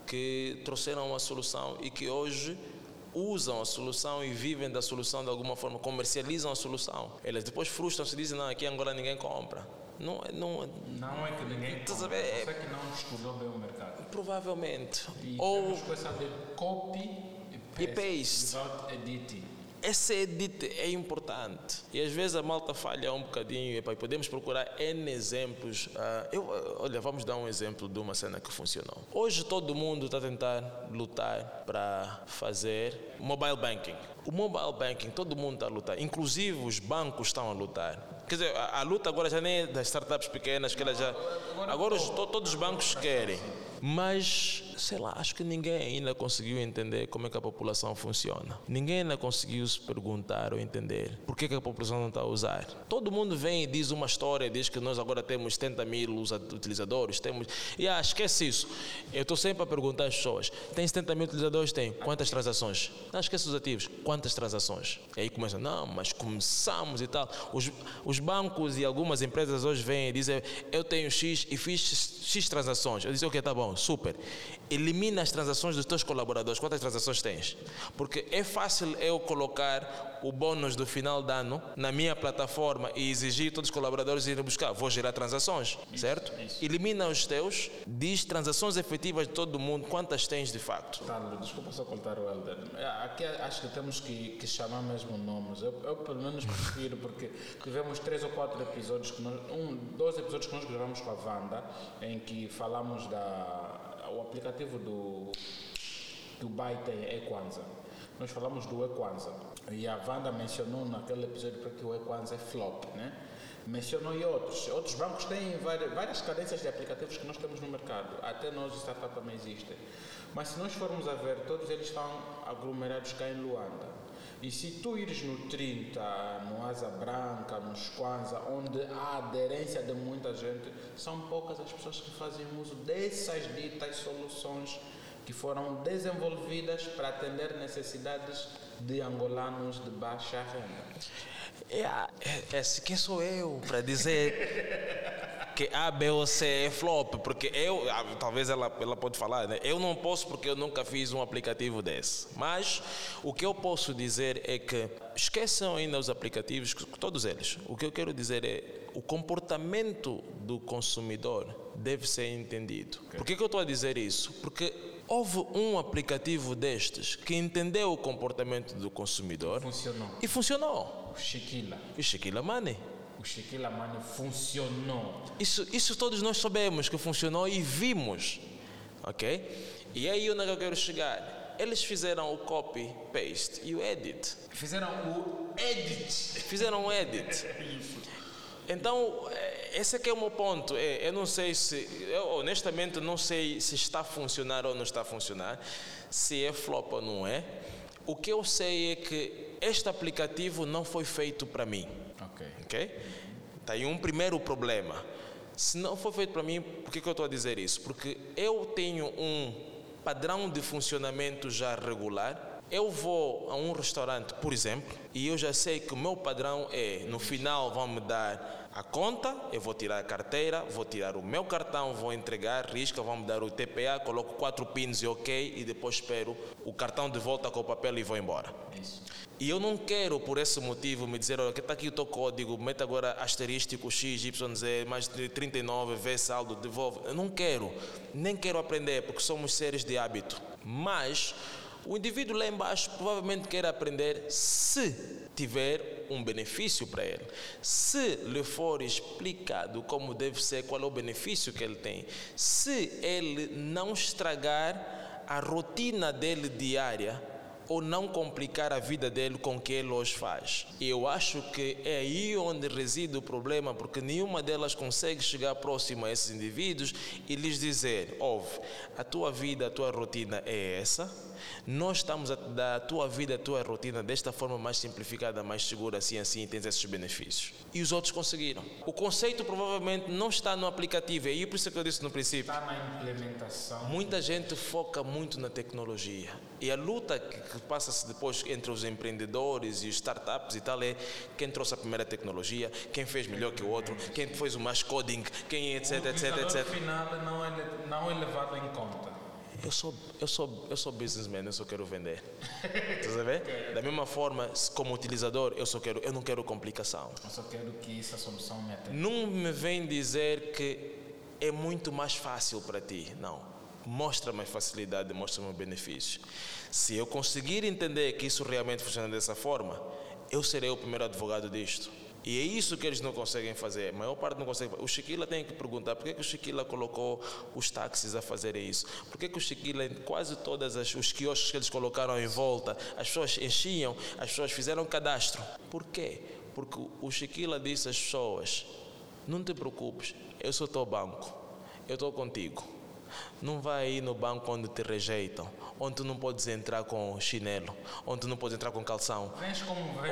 que trouxeram uma solução e que hoje usam a solução e vivem da solução de alguma forma, comercializam a solução. Elas depois frustram-se e dizem: Não, aqui agora ninguém compra. Não, não, não é que ninguém compra, é, é que não estudou bem o mercado. Provavelmente. E Ou coisa de copy e paste. Without editing essa edit é importante. E às vezes a malta falha um bocadinho. E podemos procurar N exemplos. Uh, eu, olha, vamos dar um exemplo de uma cena que funcionou. Hoje todo mundo está a tentar lutar para fazer mobile banking. O mobile banking, todo mundo está a lutar. Inclusive os bancos estão a lutar. Quer dizer, a, a luta agora já nem é das startups pequenas, que elas já. Agora os, todos os bancos querem. Mas, sei lá, acho que ninguém ainda conseguiu entender como é que a população funciona. Ninguém ainda conseguiu se perguntar ou entender por que, que a população não está a usar. Todo mundo vem e diz uma história, diz que nós agora temos 70 mil utilizadores, temos... E ah, esquece isso. Eu estou sempre a perguntar às pessoas, tem 70 mil utilizadores? Tem. Quantas transações? Não, esquece os ativos. Quantas transações? E aí começa, não, mas começamos e tal. Os, os bancos e algumas empresas hoje vêm e dizem, eu tenho X e fiz X transações. Eu disse, ok, tá bom super. Elimina as transações dos teus colaboradores. Quantas transações tens? Porque é fácil eu colocar o bônus do final de ano na minha plataforma e exigir todos os colaboradores irem buscar. Vou gerar transações, isso, certo? Isso. Elimina os teus, diz transações efetivas de todo mundo, quantas tens de facto. Desculpa só cortar o Helder. É, aqui acho que temos que, que chamar mesmo nomes. Eu, eu, pelo menos prefiro, porque tivemos três ou quatro episódios, que nós, um, dois episódios que nós gravamos com a Wanda, em que falamos da o aplicativo do, do Byte é Equanza. Nós falamos do Equanza e a Wanda mencionou naquele episódio que o Equanza é flop, né? Mencionou e outros. Outros bancos têm várias, várias cadências de aplicativos que nós temos no mercado. Até nós, startup, também existem. Mas se nós formos a ver, todos eles estão aglomerados cá em Luanda. E se tu ires no 30, no Asa Branca, no Squanza, onde há aderência de muita gente, são poucas as pessoas que fazem uso dessas ditas soluções que foram desenvolvidas para atender necessidades de angolanos de baixa renda. É, é, é quem sou eu para dizer que A, B ou C é flop, porque eu, talvez ela, ela pode falar, né? eu não posso porque eu nunca fiz um aplicativo desse. Mas o que eu posso dizer é que esqueçam ainda os aplicativos, todos eles. O que eu quero dizer é o comportamento do consumidor deve ser entendido. Okay. Por que, que eu estou a dizer isso? Porque houve um aplicativo destes que entendeu o comportamento do consumidor funcionou. e funcionou. O Chiquila. O Chiquila Money o Shaquille Money funcionou. Isso, isso todos nós sabemos que funcionou e vimos, ok? E aí onde é que eu quero chegar? Eles fizeram o copy, paste e o edit. Fizeram o edit. Fizeram o edit. Então, eh, esse é que é o meu ponto. É, eu não sei se, eu honestamente não sei se está a funcionar ou não está a funcionar, se é flop ou não é. O que eu sei é que este aplicativo não foi feito para mim. Ok. Ok? Está aí um primeiro problema. Se não for feito para mim, por que, que eu estou a dizer isso? Porque eu tenho um padrão de funcionamento já regular. Eu vou a um restaurante, por exemplo, e eu já sei que o meu padrão é: no final vão me dar a conta, eu vou tirar a carteira, vou tirar o meu cartão, vou entregar, risca, vão me dar o TPA, coloco quatro pins e ok, e depois espero o cartão de volta com o papel e vou embora. Isso. E eu não quero, por esse motivo, me dizer, olha, que está aqui o teu código, meta agora asterístico X, Y, Z, mais de 39, V saldo, devolve. Eu não quero, nem quero aprender, porque somos seres de hábito. Mas O indivíduo lá embaixo provavelmente quer aprender se tiver um benefício para ele. Se lhe for explicado como deve ser, qual é o benefício que ele tem. Se ele não estragar a rotina dele diária ou não complicar a vida dele com o que ele hoje faz. Eu acho que é aí onde reside o problema, porque nenhuma delas consegue chegar próximo a esses indivíduos e lhes dizer: ouve, a tua vida, a tua rotina é essa nós estamos a dar a tua vida, a tua rotina desta forma mais simplificada, mais segura, assim, assim, tens esses benefícios. E os outros conseguiram. O conceito provavelmente não está no aplicativo, é por isso que eu disse no princípio. Está na implementação. Muita gente foca muito na tecnologia. E a luta que, passa-se depois entre os empreendedores e os startups e tal é quem trouxe a primeira tecnologia, quem fez melhor que o outro, quem fez o mais coding, quem etc, etc, etc. O final não é, não é levado em conta eu sou, eu sou, eu sou businessman, eu só quero vender. Estás a ver? Da mesma forma, como utilizador, eu só quero, eu não quero complicação. Eu só quero que essa solução me atenda. Não me vem dizer que é muito mais fácil para ti. Não. Mostra-me facilidade, mostra-me benefício. Se eu conseguir entender que isso realmente funciona dessa forma, eu serei o primeiro advogado disto. E é isso que eles não conseguem fazer. A maior parte não consegue. O Chiquila tem que perguntar por que, que o Chiquila colocou os táxis a fazerem isso. Por que, que o Chiquila, quase todos os quiosques que eles colocaram em volta, as pessoas enchiam, as pessoas fizeram cadastro. Por quê? Porque o Chiquila disse às pessoas: não te preocupes, eu sou teu banco, eu estou contigo. Não vai aí no banco onde te rejeitam, onde tu não podes entrar com chinelo, onde tu não podes entrar com calção,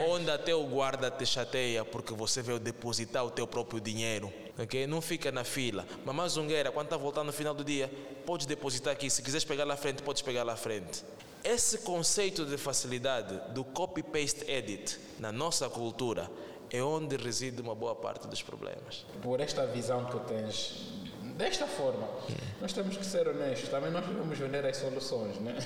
onde até o guarda te chateia porque você veio depositar o teu próprio dinheiro. Okay? Não fica na fila. Mamãe Zungueira, quando está voltando no final do dia, pode depositar aqui. Se quiseres pegar lá à frente, podes pegar lá à frente. Esse conceito de facilidade do copy-paste edit na nossa cultura é onde reside uma boa parte dos problemas. Por esta visão que tu tens desta forma. Nós temos que ser honestos, também nós devemos vender as soluções, né?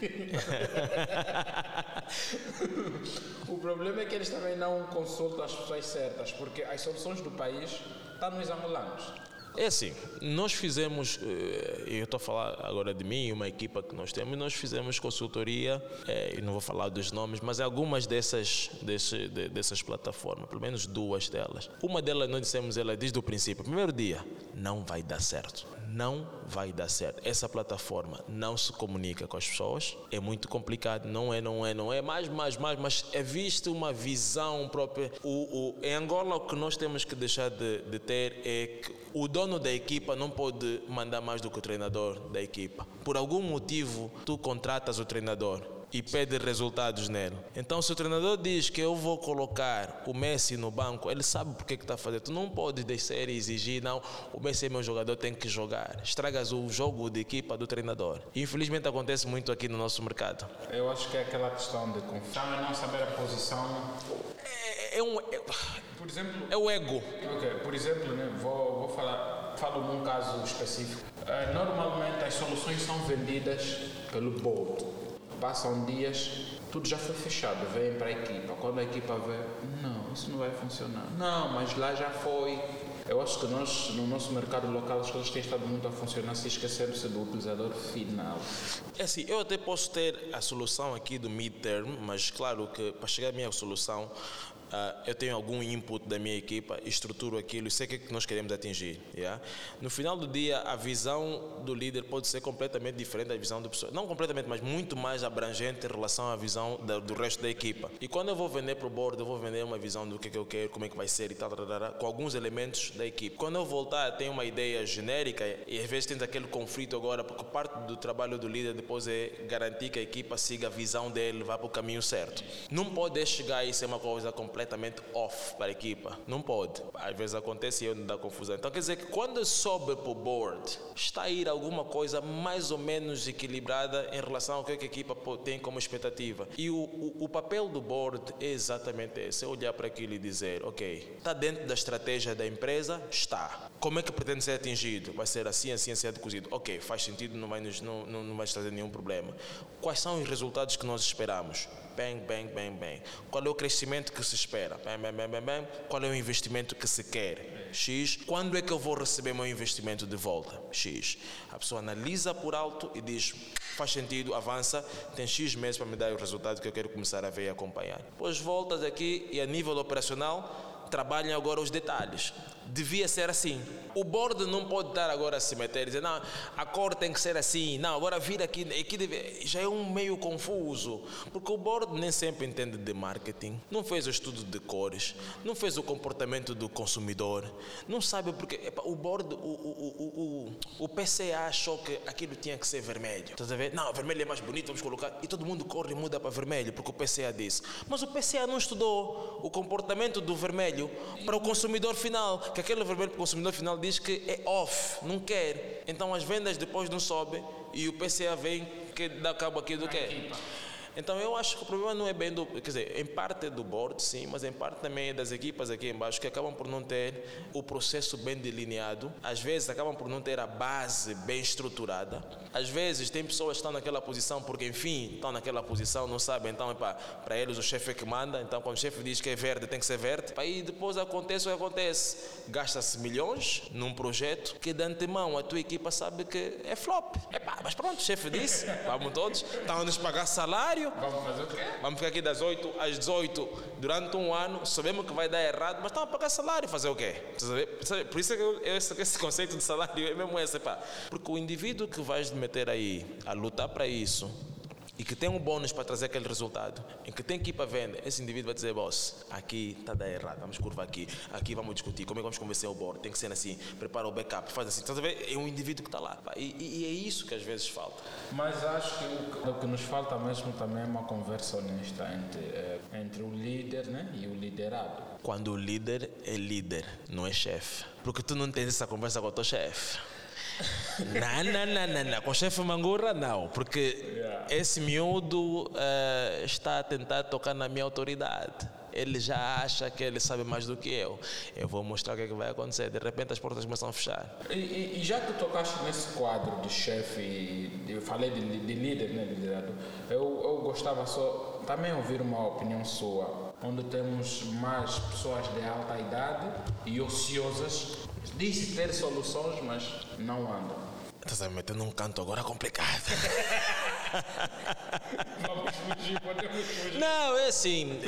o problema é que eles também não consultam as pessoas certas, porque as soluções do país estão nos angolanos. É assim, nós fizemos, eh, eu estou a falar agora de mim, uma equipa que nós temos, nós fizemos consultoria, é, e não vou falar dos nomes, mas algumas dessas, desse, dessas plataformas, pelo menos duas delas. Uma delas nós dissemos ela desde o princípio, primeiro dia, não vai dar certo não vai dar certo. Essa plataforma não se comunica com as pessoas, é muito complicado, não é, não é, não é, mais, mais, mais, mas é visto uma visão própria. O, o, em Angola, o que nós temos que deixar de, de ter é que o dono da equipa não pode mandar mais do que o treinador da equipa. Por algum motivo, tu contratas o treinador e pede resultados nele. Então, se o treinador diz que eu vou colocar o Messi no banco, ele sabe porque que está fazendo. Tu não pode descer e exigir, não, o Messi é meu jogador, tem que jogar. Estragas o jogo de equipa do treinador. Infelizmente acontece muito aqui no nosso mercado. Eu acho que é aquela questão de confiança e não saber a posição. É, é um. É, por exemplo. É o ego. Ok, por exemplo, né, vou, vou falar, falo num caso específico. Uh, normalmente as soluções são vendidas pelo board Passam dias, tudo já foi fechado, vem para a equipa. Quando a equipa vê, não, isso não vai funcionar. Não, mas lá já foi. Eu acho que nós, no nosso mercado local, as coisas têm estado muito a funcionar se esquecendo-se do utilizador final. É assim, eu até posso ter a solução aqui do mid-term, mas claro que para chegar à minha solução, Uh, eu tenho algum input da minha equipa, estruturo aquilo e sei o que, é que nós queremos atingir. Yeah? No final do dia, a visão do líder pode ser completamente diferente da visão do pessoal. Não completamente, mas muito mais abrangente em relação à visão da, do resto da equipa. E quando eu vou vender para o board, eu vou vender uma visão do que, é que eu quero, como é que vai ser e tal, tal, tal, com alguns elementos da equipe. Quando eu voltar, tenho uma ideia genérica e às vezes tem aquele conflito agora, porque parte do trabalho do líder depois é garantir que a equipa siga a visão dele, vá para o caminho certo. Não pode chegar e ser uma coisa completa completamente off para a equipa. Não pode. Às vezes acontece e eu não dá confusão. Então quer dizer que quando sobe para o board, está a ir alguma coisa mais ou menos equilibrada em relação ao que a equipa tem como expectativa. E o, o, o papel do board é exatamente esse: é olhar para aquilo e dizer, ok, está dentro da estratégia da empresa? Está. Como é que pretende ser atingido? Vai ser assim, assim, assim, cozido. Ok, faz sentido, não vai, nos, não, não, não vai trazer nenhum problema. Quais são os resultados que nós esperamos? bem, bem, bem, bem. Qual é o crescimento que se espera? Bem, bem, bem, bem, bem. Qual é o investimento que se quer? X. Quando é que eu vou receber meu investimento de volta? X. A pessoa analisa por alto e diz: faz sentido, avança, tem X meses para me dar o resultado que eu quero começar a ver e acompanhar. Depois voltas aqui e a nível operacional trabalhem agora os detalhes devia ser assim. O board não pode dar agora a se meter e dizer, não, a cor tem que ser assim, não, agora vir aqui, aqui deve... já é um meio confuso, porque o board nem sempre entende de marketing, não fez o estudo de cores, não fez o comportamento do consumidor, não sabe porque epa, o board, o, o, o, o PCA achou que aquilo tinha que ser vermelho. Estás a ver? Não, vermelho é mais bonito, vamos colocar. E todo mundo corre e muda para vermelho, porque o PCA disse. Mas o PCA não estudou o comportamento do vermelho para o consumidor final que aquele vermelho para o consumidor final diz que é off, não quer. Então as vendas depois não sobem e o PCA vem que dá cabo aqui do que então eu acho que o problema não é bem do, quer dizer, em parte é do board, sim, mas em parte também é das equipas aqui embaixo que acabam por não ter o processo bem delineado, às vezes acabam por não ter a base bem estruturada, às vezes tem pessoas que estão naquela posição porque enfim estão naquela posição, não sabem, então para eles o chefe é que manda, então quando o chefe diz que é verde tem que ser verde, aí depois acontece o que acontece, gasta-se milhões num projeto que de antemão a tua equipa sabe que é flop, Epá, mas pronto, o chefe disse, vamos todos, estão a nos pagar salário Vamos fazer o quê? Vamos ficar aqui das 8 às 18 durante um ano, sabemos que vai dar errado, mas estamos a pagar salário, fazer o quê? Por isso é que esse, esse conceito de salário é mesmo esse, pá. Porque o indivíduo que vais meter aí a lutar para isso, e que tem um bônus para trazer aquele resultado, em que tem que ir para venda, esse indivíduo vai dizer, boss, aqui está a dar errado, vamos curvar aqui, aqui vamos discutir, como é que vamos convencer o board, tem que ser assim, prepara o backup, faz assim, estás a ver? É um indivíduo que está lá. E, e, é isso que às vezes falta. Mas acho que o, o, que nos falta mesmo também é uma conversa honesta entre, é, entre o líder né, e o liderado. Quando o líder é líder, não é chefe. Porque tu não tens essa conversa com o teu chefe. Não, não, não, não, não. Com o chefe Mangurra, não. Porque yeah. esse miúdo uh, está a tentar tocar na minha autoridade. Ele já acha que ele sabe mais do que eu. Eu vou mostrar o que, é que vai acontecer. De repente as portas começam a fechar. E, e, e já que tocaste nesse quadro de chefe, eu falei de, de líder, né, liderado, eu, eu gostava só também ouvir uma opinião sua, onde temos mais pessoas de alta idade e ociosas Disse ter soluções, mas não andam. Estás a meter num canto agora complicado. Não, é assim,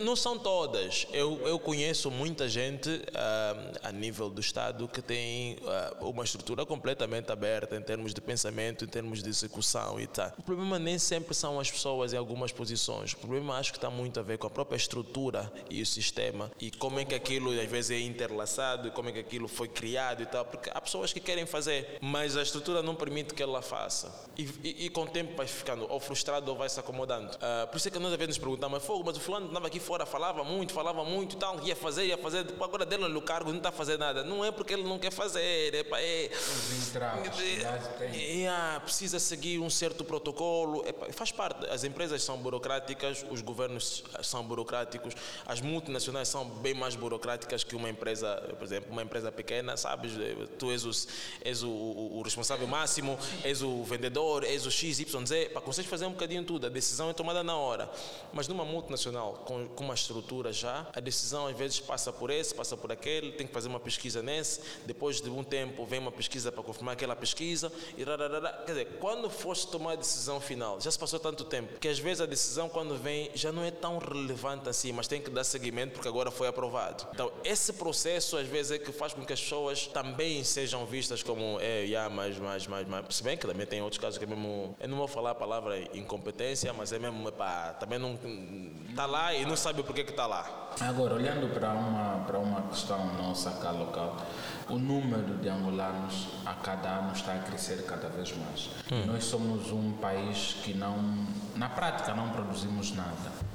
não são todas. Eu, eu conheço muita gente uh, a nível do Estado que tem uh, uma estrutura completamente aberta em termos de pensamento, em termos de execução e tal. O problema nem sempre são as pessoas em algumas posições. O problema acho que está muito a ver com a própria estrutura e o sistema e como é que aquilo às vezes é interlaçado e como é que aquilo foi criado e tal. Porque há pessoas que querem fazer, mas a estrutura não permite que ela faça. E, e, e com o tempo vai ficando ou frustrado ou vai se acomodando. Uh, por isso é que nós às vezes nos perguntamos, mas fogo, mas o fulano estava aqui fora, falava muito, falava muito tal, ia fazer, ia fazer, depois agora dele no cargo não está a fazer nada. Não é porque ele não quer fazer, é, para é, é, é, ah, precisa seguir um certo protocolo, é, faz parte. As empresas são burocráticas, os governos são burocráticos, as multinacionais são bem mais burocráticas que uma empresa, por exemplo, uma empresa pequena, sabes, tu és, os, és o, o, o responsável máximo, és o vendedor, és o XY dizer, para conseguir fazer um bocadinho tudo, a decisão é tomada na hora. Mas numa multinacional, com, com uma estrutura já, a decisão às vezes passa por esse, passa por aquele, tem que fazer uma pesquisa nesse, depois de um tempo vem uma pesquisa para confirmar aquela pesquisa, e rararara. Quer dizer, quando foste tomar a decisão final, já se passou tanto tempo, que às vezes a decisão quando vem já não é tão relevante assim, mas tem que dar seguimento porque agora foi aprovado. Então, esse processo às vezes é que faz com que as pessoas também sejam vistas como, é, yeah, mais, mais, mais, mais. Se bem que também tem outros casos que é mesmo, eu não vou falar a palavra incompetência, mas é mesmo, epá, também não está lá e não sabe por que está lá. Agora, olhando para uma, para uma questão nossa cá local, o número de angolanos a cada ano está a crescer cada vez mais. Hum. Nós somos um país que não, na prática, não produzimos nada.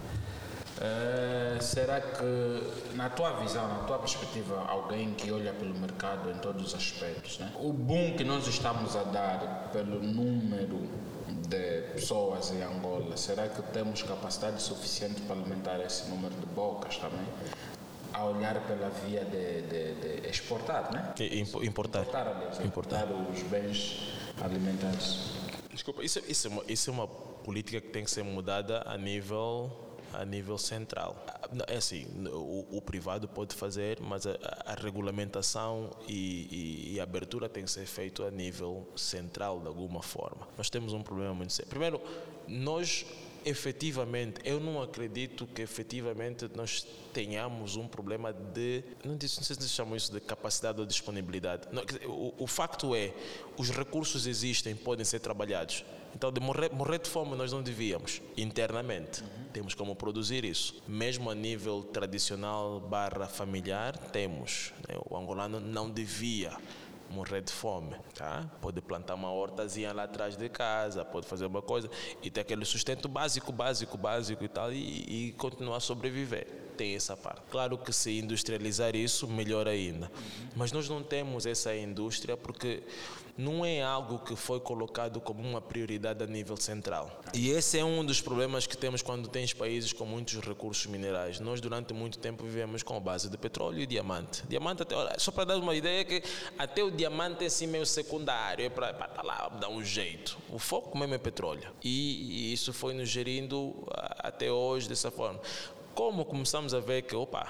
Uh, será que, na tua visão, na tua perspectiva, alguém que olha pelo mercado em todos os aspectos, né? o boom que nós estamos a dar pelo número de pessoas em Angola, será que temos capacidade suficiente para alimentar esse número de bocas também? A olhar pela via de, de, de exportar, né? Importar. Importar, aliás, importar. importar os bens alimentares. Desculpa, isso, isso, é isso é uma política que tem que ser mudada a nível a nível central. É assim, o, o privado pode fazer, mas a, a regulamentação e, e, e, a abertura tem que ser feito a nível central de alguma forma. Nós temos um problema muito sério. Primeiro, nós efetivamente, eu não acredito que efetivamente nós tenhamos um problema de, não, sei se chamam isso de capacidade ou disponibilidade. Não, o, o facto é, os recursos existem, podem ser trabalhados. Então, de morrer, morrer de fome nós não devíamos, internamente. Uhum. Temos como produzir isso. Mesmo a nível tradicional barra familiar, temos. Né? O angolano não devia morrer de fome, tá? Pode plantar uma hortazinha lá atrás de casa, pode fazer uma coisa e ter aquele sustento básico, básico, básico e tal e, e continuar a sobreviver. Tem essa parte. Claro que se industrializar isso, melhor ainda. Mas nós não temos essa indústria porque não é algo que foi colocado como uma prioridade a nível central. E esse é um dos problemas que temos quando tens países com muitos recursos minerais. Nós, durante muito tempo, vivemos com base de petróleo e diamante. Diamante, até, só para dar uma ideia, que até o diamante é assim meio secundário, é para estar tá lá, dar um jeito. O foco mesmo é petróleo. E, e isso foi nos gerindo até hoje dessa forma. Como começamos a ver que, opa,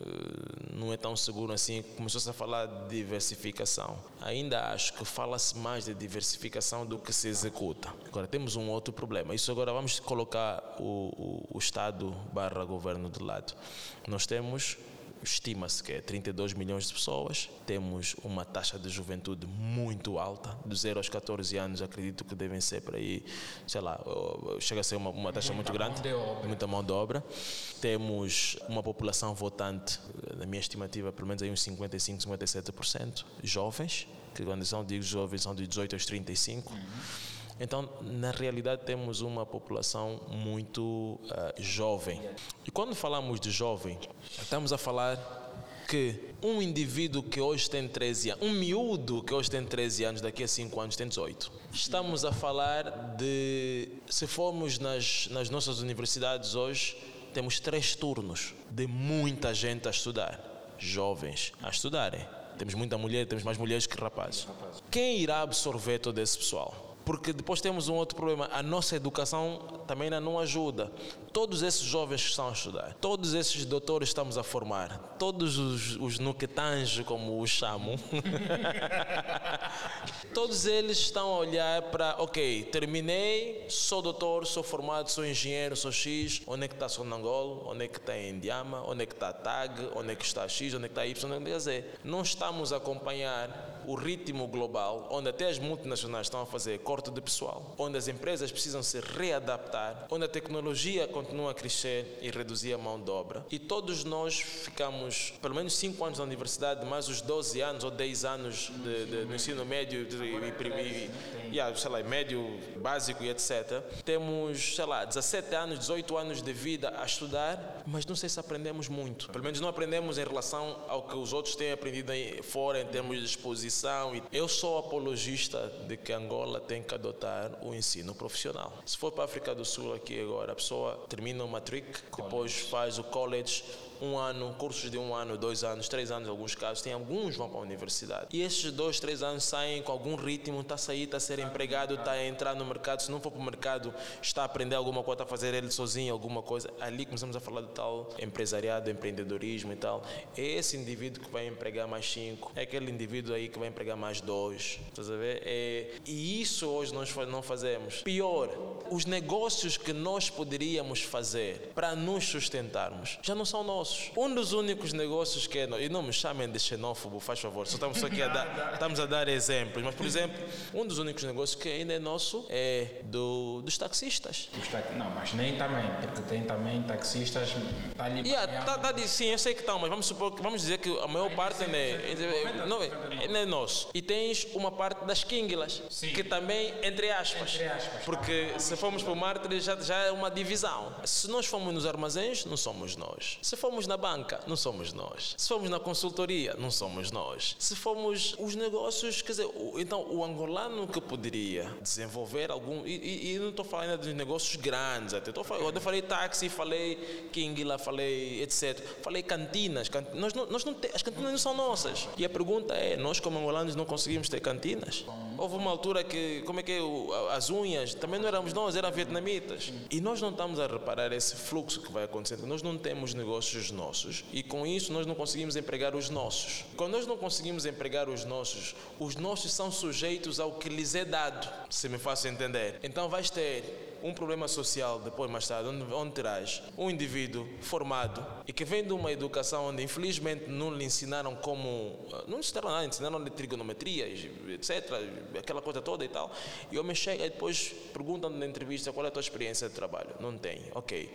eh, não é tão seguro assim. Começou-se a falar de diversificação. Ainda acho que fala-se mais de diversificação do que se executa. Agora, temos um outro problema. Isso agora vamos colocar o, o, o Estado barra governo de lado. Nós temos estima-se que é 32 milhões de pessoas, temos uma taxa de juventude muito alta, de 0 aos 14 anos, acredito que devem ser para aí, sei lá, chega a ser uma, uma taxa muita muito grande, muita mão de obra. Temos uma população votante, na minha estimativa, pelo menos aí uns 55, 57%, jovens, que quando são, digo jovens, são de 18 aos 35. Uhum. Então, na realidade, temos uma população muito uh, jovem. E quando falamos de jovem, estamos a falar que um indivíduo que hoje tem 13 anos, um miúdo que hoje tem 13 anos, daqui a 5 anos tem 18. Estamos a falar de, se formos nas, nas nossas universidades hoje, temos três turnos de muita gente a estudar, jovens a estudarem. Temos muita mulher, temos mais mulheres que rapazes. Quem irá absorver todo esse pessoal? Porque depois temos um outro problema. A nossa educação também não ajuda. Todos esses jovens que estão a estudar, todos esses doutores estamos a formar, todos os, os como os chamam, todos eles estão a olhar para, ok, terminei, sou doutor, sou formado, sou engenheiro, sou X, onde é que está Sonangol, onde é que está Indiama, onde é que está TAG, onde é que está X, onde é que está Y, onde é que está Z. Não estamos a acompanhar o ritmo global, onde até as multinacionais estão a fazer corte de pessoal, onde as empresas precisam se readaptar, onde a tecnologia continua a crescer e reduzir a mão de obra. E todos nós ficamos pelo menos 5 anos na universidade, mais os 12 anos ou 10 anos de, de, de ensino médio de, e, yeah, sei lá, médio básico e etc. Temos, sei lá, 17 anos, 18 anos de vida a estudar, mas não sei se aprendemos muito. Pelo menos não aprendemos em relação ao que os outros têm aprendido fora em termos de exposição. Eu sou apologista de que Angola tem que adotar o ensino profissional. Se for para a África do Sul aqui agora, a pessoa termina o matric, depois faz o college, um ano, cursos de um ano, dois anos, três anos, alguns casos, tem alguns vão para a universidade. E esses dois, três anos saem com algum ritmo, está a sair, está a ser empregado, está a entrar no mercado. Se não for para o mercado, está a aprender alguma coisa, está a fazer ele sozinho alguma coisa. Ali começamos a falar de tal empresariado, empreendedorismo e tal. É esse indivíduo que vai empregar mais cinco, é aquele indivíduo aí que vai empregar mais dois. Estás a ver? É, e isso hoje nós não fazemos. Pior, os negócios que nós poderíamos fazer para nos sustentarmos já não são nossos negócios. Um dos únicos negócios que é. E não me chamem de xenófobo, faz favor. Só estamos aqui a dar, estamos a dar exemplos. Mas, por exemplo, um dos únicos negócios que ainda é nosso é do, dos taxistas. Não, mas nem também, porque tem também taxistas. Ali. Yeah, tá, tá, sim, eu sei que estão, mas vamos supor que vamos dizer que a maior parte né, é, não, é, não é nosso. E tens uma parte das quinglas, que também, entre aspas, entre aspas porque se formos para o mártir já, já é uma divisão. Se nós formos nos armazéns, não somos nós. Se formos fomos na banca, não somos nós. Se fomos na consultoria, não somos nós. Se fomos os negócios, quer dizer, o, então o angolano que poderia desenvolver algum. E, e, e não estou falando dos negócios grandes, até estou falando, eu falei táxi, falei King lá, falei etc. Falei cantinas. Cant, nós, nós não te, as cantinas não são nossas. E a pergunta é: nós como angolanos não conseguimos ter cantinas? Houve uma altura que, como é que é, as unhas, também não éramos nós, eram vietnamitas. E nós não estamos a reparar esse fluxo que vai acontecendo. Nós não temos negócios nossos e com isso nós não conseguimos empregar os nossos. Quando nós não conseguimos empregar os nossos, os nossos são sujeitos ao que lhes é dado, se me faço entender. Então vais ter um problema social depois mais tarde, onde, onde terás um indivíduo formado e que vem de uma educação onde infelizmente não lhe ensinaram como, não lhe ensinaram nada, ensinaram-lhe trigonometria, etc, aquela coisa toda e tal, e o homem chega e depois perguntam na entrevista qual é a tua experiência de trabalho. Não tem, ok.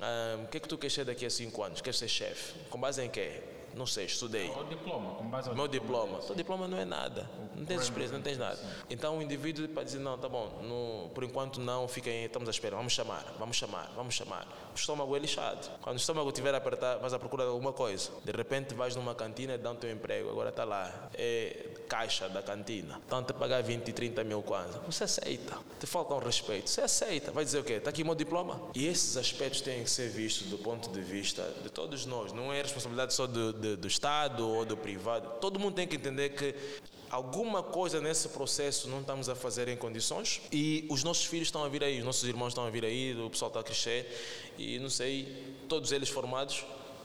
O um, que é que tu queres ser daqui a 5 anos? Queres ser chefe? Com base em quê? Não sei, estudei. O diploma, com base ao Meu diploma. O diploma não é nada. Não tens experiência, não tens nada. Então o indivíduo pode dizer, não, tá bom, no, por enquanto não, fiquem, estamos à espera, vamos chamar, vamos chamar, vamos chamar. Estômago é lixado. Quando o estômago estiver a apertar, vais à procura de alguma coisa. De repente vais numa cantina e dão teu emprego, agora está lá, é caixa da cantina. Estão te pagar 20, 30 mil kwanza. Você aceita. Te falta um respeito. Você aceita. Vai dizer o quê? Está aqui o meu diploma? E esses aspectos têm que ser vistos do ponto de vista de todos nós. Não é responsabilidade só do, do, do Estado ou do privado. Todo mundo tem que entender que alguma coisa nesse processo não estamos a fazer em condições e os nossos filhos estão a vir aí, os nossos irmãos estão a vir aí, o pessoal está a crescer e não sei, todos eles formados,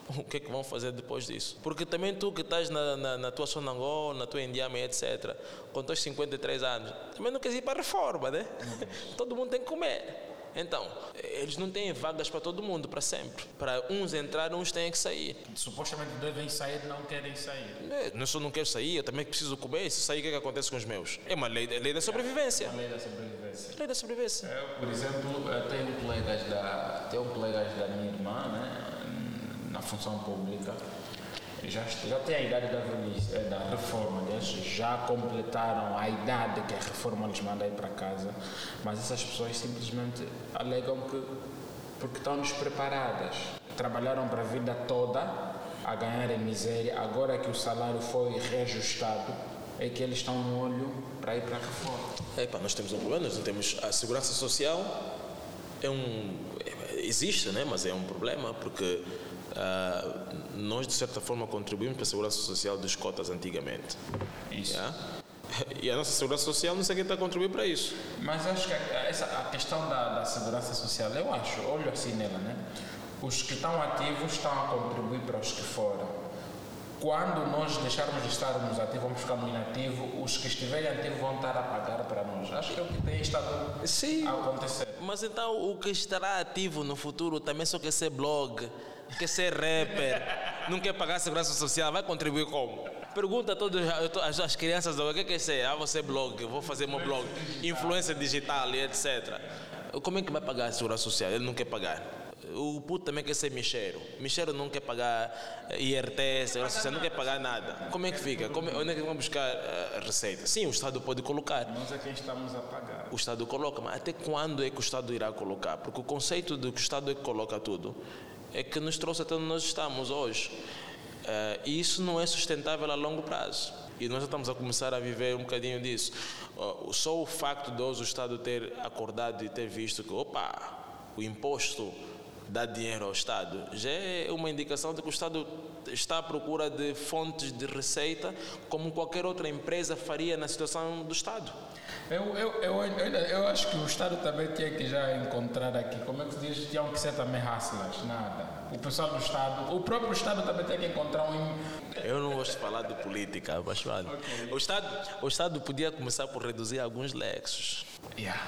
o que é que vão fazer depois disso? Porque também tu que estás na, na, na tua Sonangol, na tua Indiama, etc., com teus 53 anos, também não queres ir para a reforma, né? Todo mundo tem que comer. Então, eles não têm vagas para todo mundo, para sempre. Para uns entrar, uns têm que sair. Supostamente devem sair, não querem sair. É, não só não quero sair, eu também preciso comer. Se sair, o que, é que acontece com os meus? É uma lei, lei da sobrevivência. É uma lei da sobrevivência. Lei da sobrevivência. Eu, por exemplo, eu tenho colegas da, tenho colegas da minha irmã, né? na função pública, já, já tem a idade da, velhice, da reforma, aliás, já completaram a idade que a reforma lhes manda ir para casa, mas essas pessoas simplesmente alegam que, porque estão despreparadas, trabalharam para a vida toda a ganhar em miséria, agora que o salário foi reajustado, é que eles estão no olho para ir para a reforma. Epa, nós temos um problema, nós temos a segurança social, é um, existe, né? mas é um problema, porque uh, nós, de certa forma, contribuímos para a segurança social dos cotas antigamente. Isso. Yeah? E a nossa segurança social não sei quem está a contribuir para isso. Mas acho que a, essa, a questão da, da segurança social, eu acho, olho assim nela, né? Os que estão ativos estão a contribuir para os que foram quando nós deixarmos de estarmos ativos, vamos ficar no inativo, os que estiverem ativos vão estar a pagar para nós. Acho que é o que tem estado Sim, a acontecer. Mas então o que estará ativo no futuro também só quer ser blog, quer ser rapper, não quer pagar segurança social, vai contribuir como? Pergunta a todas as crianças, o que quer ser? Ah, você blog, vou fazer meu blog, influência digital e etc. Como é que vai pagar a segurança social? Ele não quer pagar. O puto também quer ser micheiro. Micheiro não quer pagar eh, IRT, segurança social, não quer pagar nada. Como é que fica? Como, onde é que vão buscar uh, receita? Sim, o Estado pode colocar. Nós é quem estamos a pagar. O Estado coloca, mas até quando é que o Estado irá colocar? Porque o conceito de que o Estado é que coloca tudo é que nos trouxe até onde nós estamos hoje. Uh, e isso não é sustentável a longo prazo. E nós já estamos a começar a viver um bocadinho disso. Uh, só o facto de hoje o Estado ter acordado e ter visto que, opa, o imposto dá dinheiro ao Estado, já é uma indicação de que o Estado está à procura de fontes de receita como qualquer outra empresa faria na situação do Estado. Eu, eu, eu, eu, acho que o Estado também tinha que já encontrar aqui, como é que se diz, tinham que ser também hustlers, nada. O pessoal do Estado, o próprio Estado também tem que encontrar um. Eu não gosto de falar de política, mas vale. Okay. O, Estado, o Estado podia começar por reduzir alguns lexos. Yeah.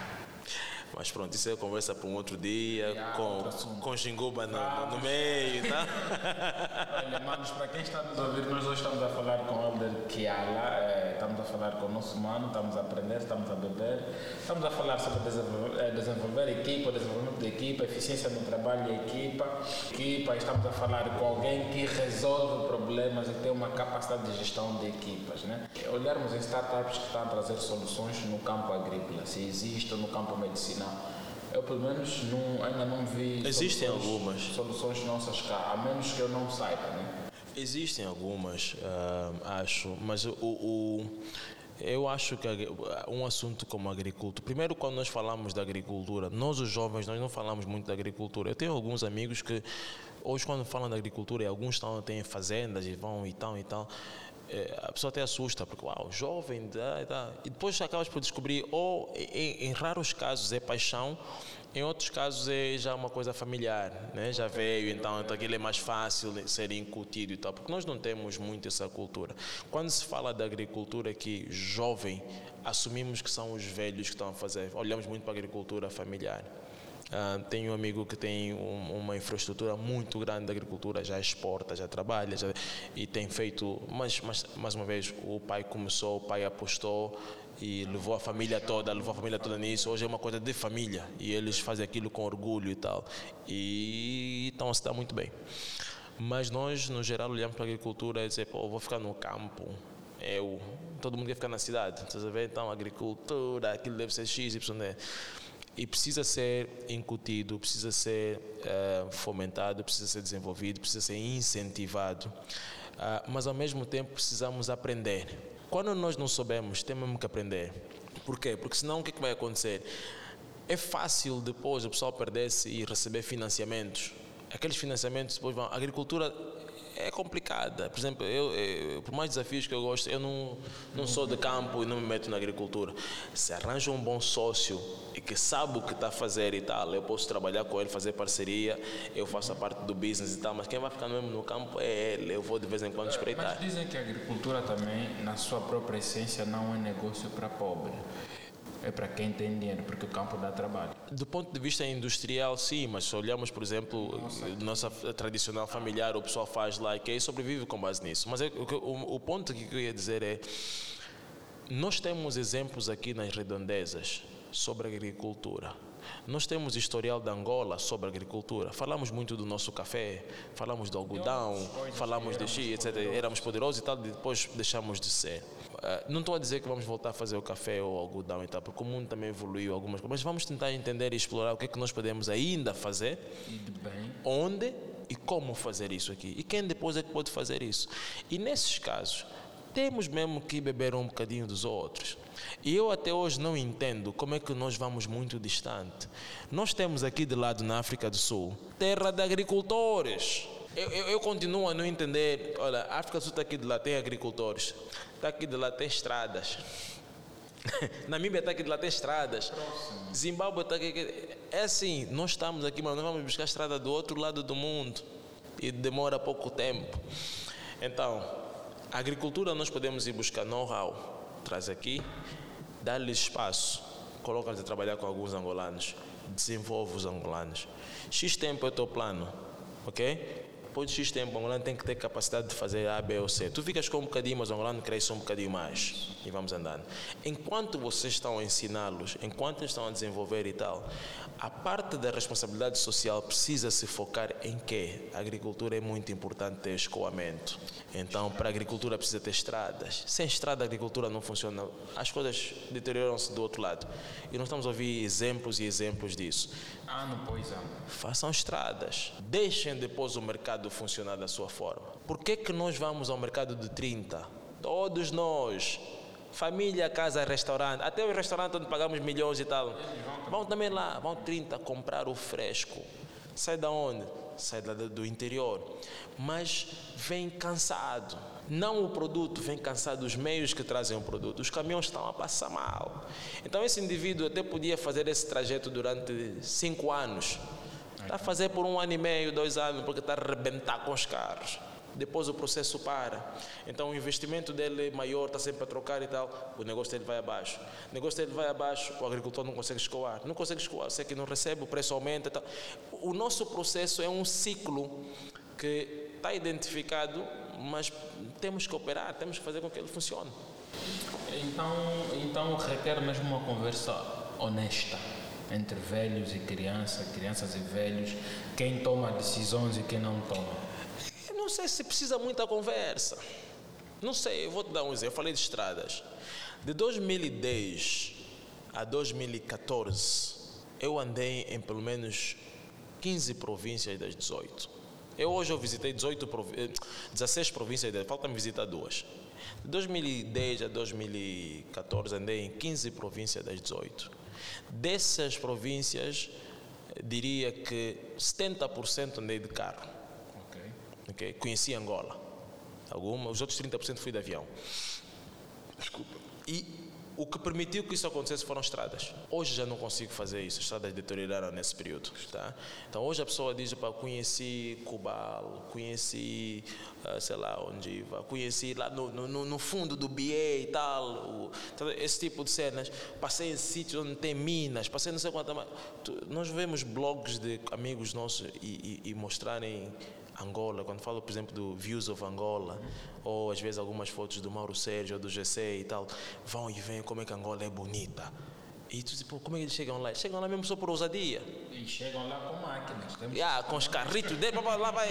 Mas pronto, isso é conversa para um outro dia, yeah, com, com Xinguba no, no, meio, tá? Olha, manos, para quem está nos ouvir, nós hoje estamos a falar com o Elder Kiala, é, estamos a falar com o nosso mano, estamos a aprender, estamos a beber, estamos a falar sobre desenvolver, é, desenvolver equipa, desenvolvimento de equipa, eficiência no trabalho e equipa, equipa, estamos a falar com alguém que resolve problemas e tem uma capacidade de gestão de equipas, né? Olharmos em startups que estão a trazer soluções no campo agrícola, se existe no campo Eu pelo menos não, ainda não vi Existem soluções, algumas. soluções nossas cá, a menos que eu não saiba, né? Existem algumas, ah, acho, mas o, o- eu acho que um assunto como agricultura, primeiro quando nós falamos da agricultura, nós os jovens nós não falamos muito da agricultura. Eu tenho alguns amigos que hoje quando falam da agricultura, e alguns estão, têm fazendas e vão e tal e tal, eh, a pessoa até assusta, porque uau, jovem, dá, dá. e depois acabas por descobrir, ou em, em raros casos é paixão, em outros casos é já uma coisa familiar, né? já veio, então, então aquilo é mais fácil ser incutido e tal, porque nós não temos muito essa cultura. Quando se fala da agricultura aqui, jovem, assumimos que são os velhos que estão a fazer, olhamos muito para a agricultura familiar. Ah, tenho um amigo que tem um- uma infraestrutura muito grande de agricultura, já exporta, já trabalha já- e tem feito. Mas, mas, mais uma vez, o pai começou, o pai apostou e levou a família toda, levou a família toda nisso. Hoje é uma coisa de família e eles fazem aquilo com orgulho e tal. E estão a se dar muito bem. Mas nós, no geral, olhamos para a agricultura e dizemos, vou ficar no campo. Eu, todo mundo quer ficar na cidade. Estás a ver? Então, agricultura, aquilo deve ser X, Y. E precisa ser incutido, precisa ser eh, fomentado, precisa ser desenvolvido, precisa ser incentivado. Ah, mas ao mesmo tempo precisamos aprender. Quando nós não soubermos, temos que aprender. Por quê? Porque senão o que, é que vai acontecer? É fácil depois o pessoal perder-se e receber financiamentos. Aqueles financiamentos depois vão. A agricultura é complicada. Por exemplo, eu, eu- por mais desafios que eu gosto, eu não, não sou de campo e não me meto na agricultura. Se arranja um bom sócio e que sabe o que está a fazer e tal, eu posso trabalhar com ele, fazer parceria, eu faço a parte do business e tal, mas quem vai ficar mesmo no campo é ele. Eu vou de vez em quando espreitar. Mas dizem que a agricultura também, na sua própria essência, não é negócio para pobre. É para quem tem dinheiro, porque o campo dá trabalho. Do ponto de vista industrial, sim, mas se olhamos, por exemplo, nossa tradicional familiar, o pessoal faz lá e sobrevive com base nisso. Mas é- o, o- ponto que eu ia dizer é: nós temos exemplos aqui nas redondezas sobre agricultura. Nós temos historial de Angola sobre agricultura. Falamos muito do nosso café, falamos do algodão, falamos de X, etc. Éramos poderosos e tal, depois deixamos de ser. Ah, não estou a dizer que vamos voltar a fazer o café ou o algodão e tal, porque o mundo também evoluiu algumas coisas, mas vamos tentar entender e explorar o que é que nós podemos ainda fazer, onde e como fazer isso aqui. E quem depois é que pode fazer isso. E nesses casos, temos mesmo que beber um bocadinho dos outros. E eu até hoje não entendo como é que nós vamos muito distante. Nós temos aqui de lado na África do Sul terra de agricultores. Eu, eu, eu continuo a não entender. Olha, a África do Sul está aqui de lá, tem agricultores. Está aqui de lá, tem estradas. Namíbia está aqui de lá, tem estradas. Zimbábue está aqui. É assim, nós estamos aqui, mas nós vamos buscar a estrada do outro lado do mundo. E demora pouco tempo. Então, a agricultura nós podemos ir buscar know-how. Traz aqui, dá-lhes espaço, coloca-lhes a trabalhar com alguns angolanos, desenvolve os angolanos. X tempo é o teu plano, ok? Depois de X tempo, o angolano tem que ter capacidade de fazer A, B ou C. Tu ficas com um bocadinho, mas o angolano cresce um bocadinho mais. E vamos andando. Enquanto vocês estão a ensiná-los, enquanto estão a desenvolver e tal, a parte da responsabilidade social precisa se focar em quê? A agricultura é muito importante ter escoamento. Então, para a agricultura precisa ter estradas. Sem estrada, a agricultura não funciona. As coisas deterioram-se do outro lado. E nós estamos a ouvir exemplos e exemplos disso. Ano após ano. Façam estradas. Deixem depois o mercado funcionar da sua forma. Por que, que nós vamos ao mercado de 30? Todos nós. Família, casa, restaurante. Até o restaurante onde pagamos milhões e tal. Vão também lá, vão 30 comprar o fresco. Sai da onde? Sai do interior. Mas vem cansado. Não o produto, vem cansado dos meios que trazem o produto. Os caminhões estão a passar mal. Então esse indivíduo até podia fazer esse trajeto durante cinco anos. Está a fazer por um ano e meio, dois anos, porque está a arrebentar com os carros. Depois o processo para. Então o investimento dele é maior, está sempre a trocar e tal. O negócio dele vai abaixo. O negócio dele vai abaixo, o agricultor não consegue escoar. Não consegue escoar, você que não recebe, o preço aumenta tal. O nosso processo é um ciclo que está identificado, mas temos que operar, temos que fazer com que ele funcione. Então, então requer mesmo uma conversa honesta entre velhos e crianças, crianças e velhos, quem toma decisões e quem não toma. Eu não sei se precisa muita conversa. Não sei, eu vou te dar um exemplo. Eu falei de estradas. De 2010 a 2014, eu andei em pelo menos 15 províncias das 18. Eu hoje eu visitei 18 proví 16 províncias, falta-me visitar duas. De 2010 a 2014 andei em 15 províncias das 18. Dessas províncias, diria que 70% andei de carro. Ok. Okay? Conheci Angola. Alguma, os outros 30% fui de avião. Desculpa. E o que permitiu que isso acontecesse foram estradas. Hoje já não consigo fazer isso, as estradas deterioraram nesse período. Tá? Então hoje a pessoa diz, para conheci Cubal, conheci, uh, sei lá onde iva, conheci lá no, no, no fundo do BA e tal, o, esse tipo de cenas. Passei em sítios onde tem minas, passei não sei quanto. Nós vemos blogs de amigos nossos e, e, e mostrarem Angola, quando falo, por exemplo, do Views of Angola, ou às vezes algumas fotos do Mauro Sérgio ou do GC e tal, vão e veem como é que Angola é bonita. E tu tipo, como é que eles chegam lá? Chegam lá mesmo só por ousadia. E chegam lá com máquinas. Yeah, com os carritos dele, lá vai,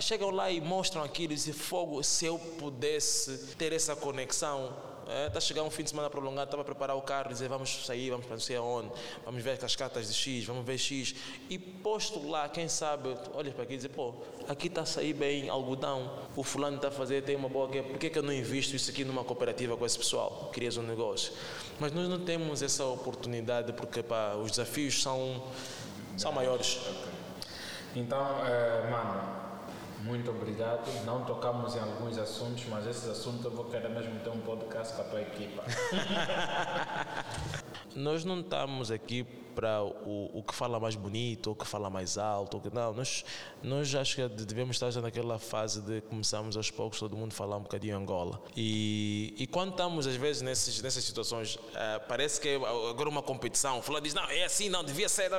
chegam lá e mostram aquilo e dizem, fogo, se eu pudesse ter essa conexão Está é, tá chegando um fim de semana prolongado, estava a preparar o carro, dizer vamos sair, vamos para não sei aonde, vamos ver cascatas de X, vamos ver X. E posto lá, quem sabe, olha para aqui e dizer, pô, aqui está a sair bem algodão, o fulano está a fazer, tem uma boa. Por que, que eu não invisto isso aqui numa cooperativa com esse pessoal? Crias um negócio. Mas nós não temos essa oportunidade porque pá, os desafios são, são maiores. Então, é, mano, muito obrigado. Não tocamos em alguns assuntos, mas esses assuntos eu vou querer mesmo ter um podcast com a tua equipa. Nós não estamos aqui para o, o que fala mais bonito, ou que fala mais alto. Que, não, nós, nós acho que devemos estar já naquela fase de começarmos aos poucos todo mundo falar um bocadinho Angola. E, e quando estamos, às vezes, nesses, nessas situações, uh, parece que é agora uma competição. Fulano diz, não, é assim, não, devia ser.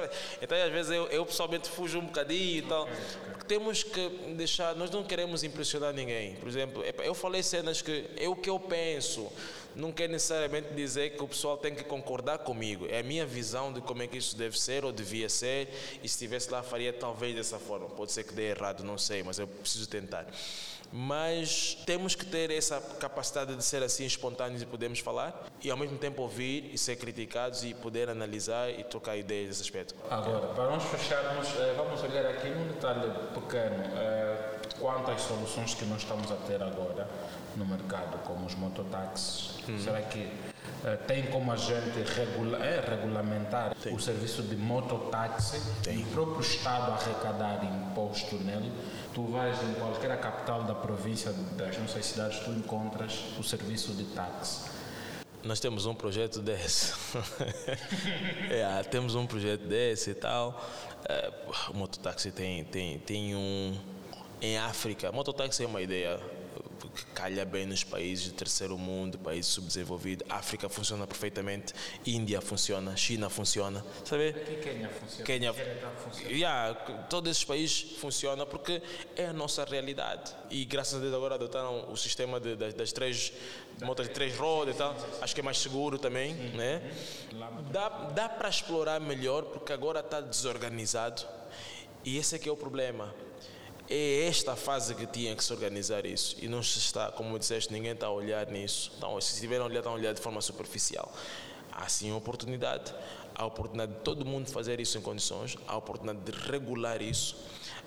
Então, às vezes, eu, eu pessoalmente fujo um bocadinho e tal. Porque temos que deixar, nós não queremos impressionar ninguém. Por exemplo, eu falei cenas que é o que eu penso não quer necessariamente dizer que o pessoal tem que concordar comigo. É a minha visão de como é que isso deve ser ou devia ser. E se estivesse lá, faria talvez dessa forma. Pode ser que dê errado, não sei, mas eu preciso tentar. Mas temos que ter essa capacidade de ser assim espontâneos e podermos falar e ao mesmo tempo ouvir e ser criticados e poder analisar e trocar ideias nesse aspecto. Agora, para nós fecharmos, eh, vamos olhar aqui num detalhe pequeno eh, quanto às soluções que nós estamos a ter agora no mercado, como os mototáxis. Hum. Será que uh, tem como a gente regula é, regulamentar o serviço de mototáxi tem. e o próprio Estado arrecadar imposto nele? Tu vais em qualquer capital da província das nossas cidades, tu encontras o serviço de táxi. Nós temos um projeto desse. é, temos um projeto desse e tal. É, o mototáxi tem, tem, tem um. Em África, mototáxi é uma ideia que calha bem nos países do terceiro mundo, países subdesenvolvidos. África funciona perfeitamente, Índia funciona, China funciona, sabe? Aqui Quênia funciona. Quênia, funciona. Yeah, todos esses países funcionam porque é a nossa realidade. E graças a Deus agora adotaram o sistema de, das, das três motas de três rodas e tal. Acho que é mais seguro também, sim, né? Dá, dá para explorar melhor porque agora está desorganizado. E esse é que é o problema é esta fase que tinha que se organizar isso. E não se está, como disseste, ninguém está a olhar nisso. Então, se estiverem a olhar, estão a olhar de forma superficial. Há sim oportunidade. Há oportunidade de todo mundo fazer isso em condições. Há oportunidade de regular isso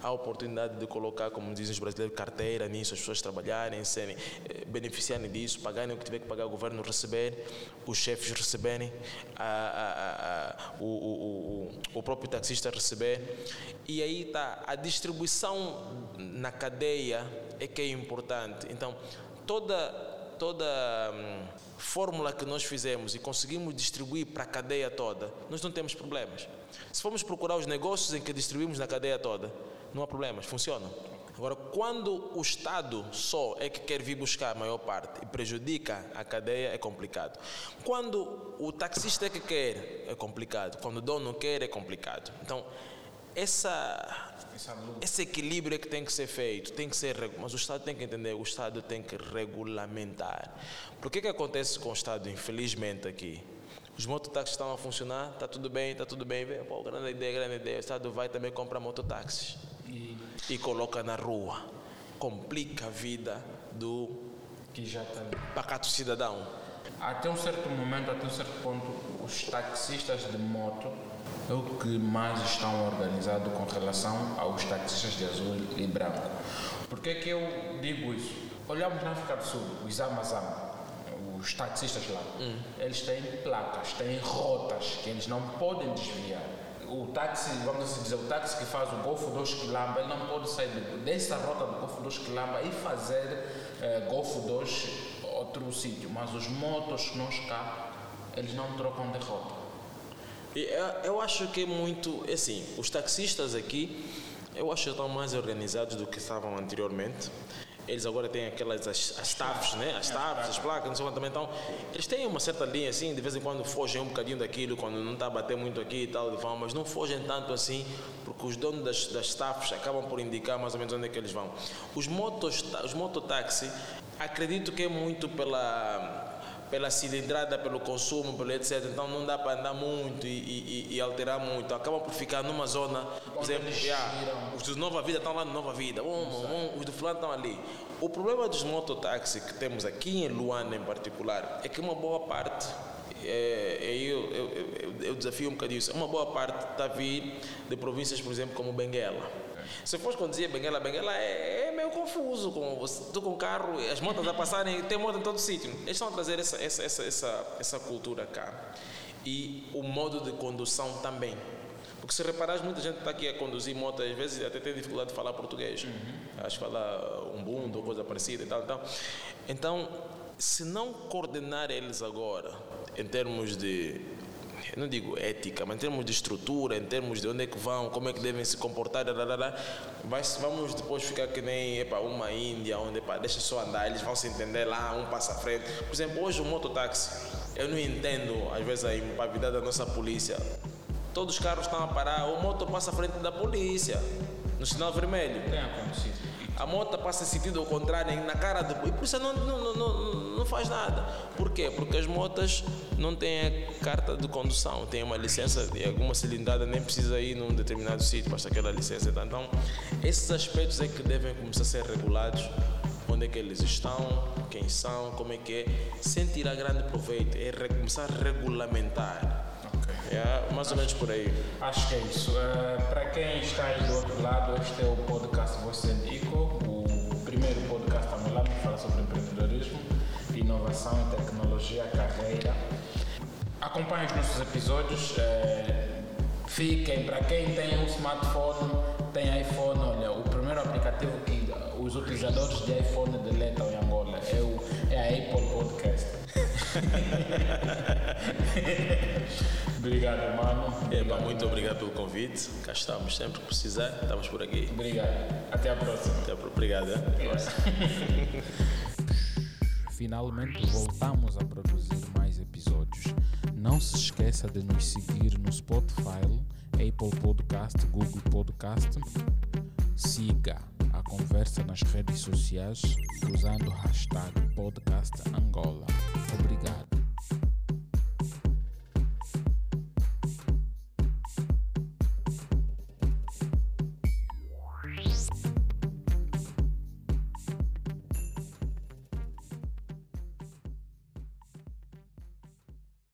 há a oportunidade de colocar, como dizem os brasileiros, carteira nisso, as pessoas trabalharem, serem, eh, beneficiarem disso, pagarem o que tiver que pagar, o governo receber, os chefes receberem, a, a, a, o, o, o, o próprio taxista receber. E aí está, a distribuição na cadeia é que é importante. Então, toda, toda hum, fórmula que nós fizemos e conseguimos distribuir para a cadeia toda, nós não temos problemas. Se formos procurar os negócios em que distribuímos na cadeia toda, não há problemas, funcionam. Agora, quando o Estado só é que quer vir buscar a maior parte e prejudica a cadeia, é complicado. Quando o taxista é que quer, é complicado. Quando o dono quer, é complicado. Então, essa, esse equilíbrio é que tem que ser feito, tem que ser, mas o Estado tem que entender, o Estado tem que regulamentar. Por que que acontece com o Estado, infelizmente, aqui? Os mototáxis estão a funcionar, está tudo bem, está tudo bem. Pô, grande ideia, grande ideia. O Estado vai também comprar mototáxis e, coloca na rua. Complica a vida do que já está pacato cidadão. Até um certo momento, até um certo ponto, os taxistas de moto é o que mais estão organizado com relação aos taxistas de azul e branco. Por que é que eu digo isso? Olhamos na África do Sul, os Amazama, os taxistas lá, hum. eles têm placas, têm rotas que eles não podem desviar. O táxi, vamos assim dizer, o táxi que faz o Golfo 2 Quilamba, ele não pode sair dessa rota do Golfo 2 Quilamba e fazer eh, Golfo 2 outro sítio. Mas os motos que nós cá, eles não trocam de rota. Eu acho que é muito, é assim, os taxistas aqui, eu acho que estão mais organizados do que estavam anteriormente eles agora têm aquelas as, as TAFs, né? As TAFs, as placas, não sei quanto também. Então, eles têm uma certa linha assim, de vez em quando fogem um bocadinho daquilo, quando não está a bater muito aqui e tal, mas não fogem tanto assim, porque os donos das, das TAFs acabam por indicar mais ou menos onde é que eles vão. Os motos, os mototáxi, acredito que é muito pela pela cilindrada, pelo consumo, pelo etc. Então não dá para andar muito e, e, e, alterar muito. Acaba por ficar numa zona, por exemplo, yeah, os de Nova Vida estão lá no Nova Vida, um, um, os do fulano estão ali. O problema dos mototáxis que temos aqui em Luanda em particular é que uma boa parte é, é eu, eu, eu, eu, desafio um bocadinho isso. Uma boa parte está a vir de províncias, por exemplo, como Benguela. Se fores conduzir Benguela, Benguela é, é meio confuso. Com, tu com o carro, as motas a passarem, tem moto em todo sítio. Eles estão a trazer essa, essa, essa, essa, essa cultura cá. E o modo de condução também. Porque se reparares, muita gente está aqui a conduzir moto, às vezes até tem dificuldade de falar português. Uhum. Acho que fala um bundo ou coisa parecida e tal, tal. Então, se não coordenar eles agora, em termos de eu não digo ética, mas em termos de estrutura, em termos de onde é que vão, como é que devem se comportar, vai, vamos depois ficar que nem epa, uma Índia, onde epa, deixa só andar, eles vão se entender lá, um passa à frente. Por exemplo, hoje o mototáxi, eu não entendo, às vezes, a impavidade da nossa polícia. Todos os carros estão a parar, o moto passa à frente da polícia, no sinal vermelho. Tem acontecido a moto passa em sentido ao contrário na cara do. E por isso não, não, não, não faz nada. Por quê? Porque as motas não têm a carta de condução, têm uma licença e alguma cilindrada, nem precisa ir num determinado sítio, basta aquela licença. Então, esses aspectos é que devem começar a ser regulados. Onde é que eles estão, quem são, como é que é, sem tirar grande proveito, é começar a regulamentar é mais ou menos por aí. Acho que é isso. Uh, para quem está aí do outro lado, este é o podcast Você Dico, o primeiro podcast a lá que fala sobre empreendedorismo, inovação e tecnologia, carreira. Acompanhe os nossos episódios. Uh, fiquem, para quem tem um smartphone, tem iPhone, olha, o primeiro aplicativo que os utilizadores de iPhone deletam em Angola é, o, é a Apple Podcast. Obrigado, mano. Eba, muito obrigado pelo convite. Cá estamos sempre que precisar, estamos por aqui. Obrigado. Até a próxima. Até a, obrigado. É? Finalmente voltamos a produzir mais episódios. Não se esqueça de nos seguir no Spotify, Apple Podcast, Google Podcast. Siga a conversa nas redes sociais usando o hashtag Podcast Angola. Obrigado.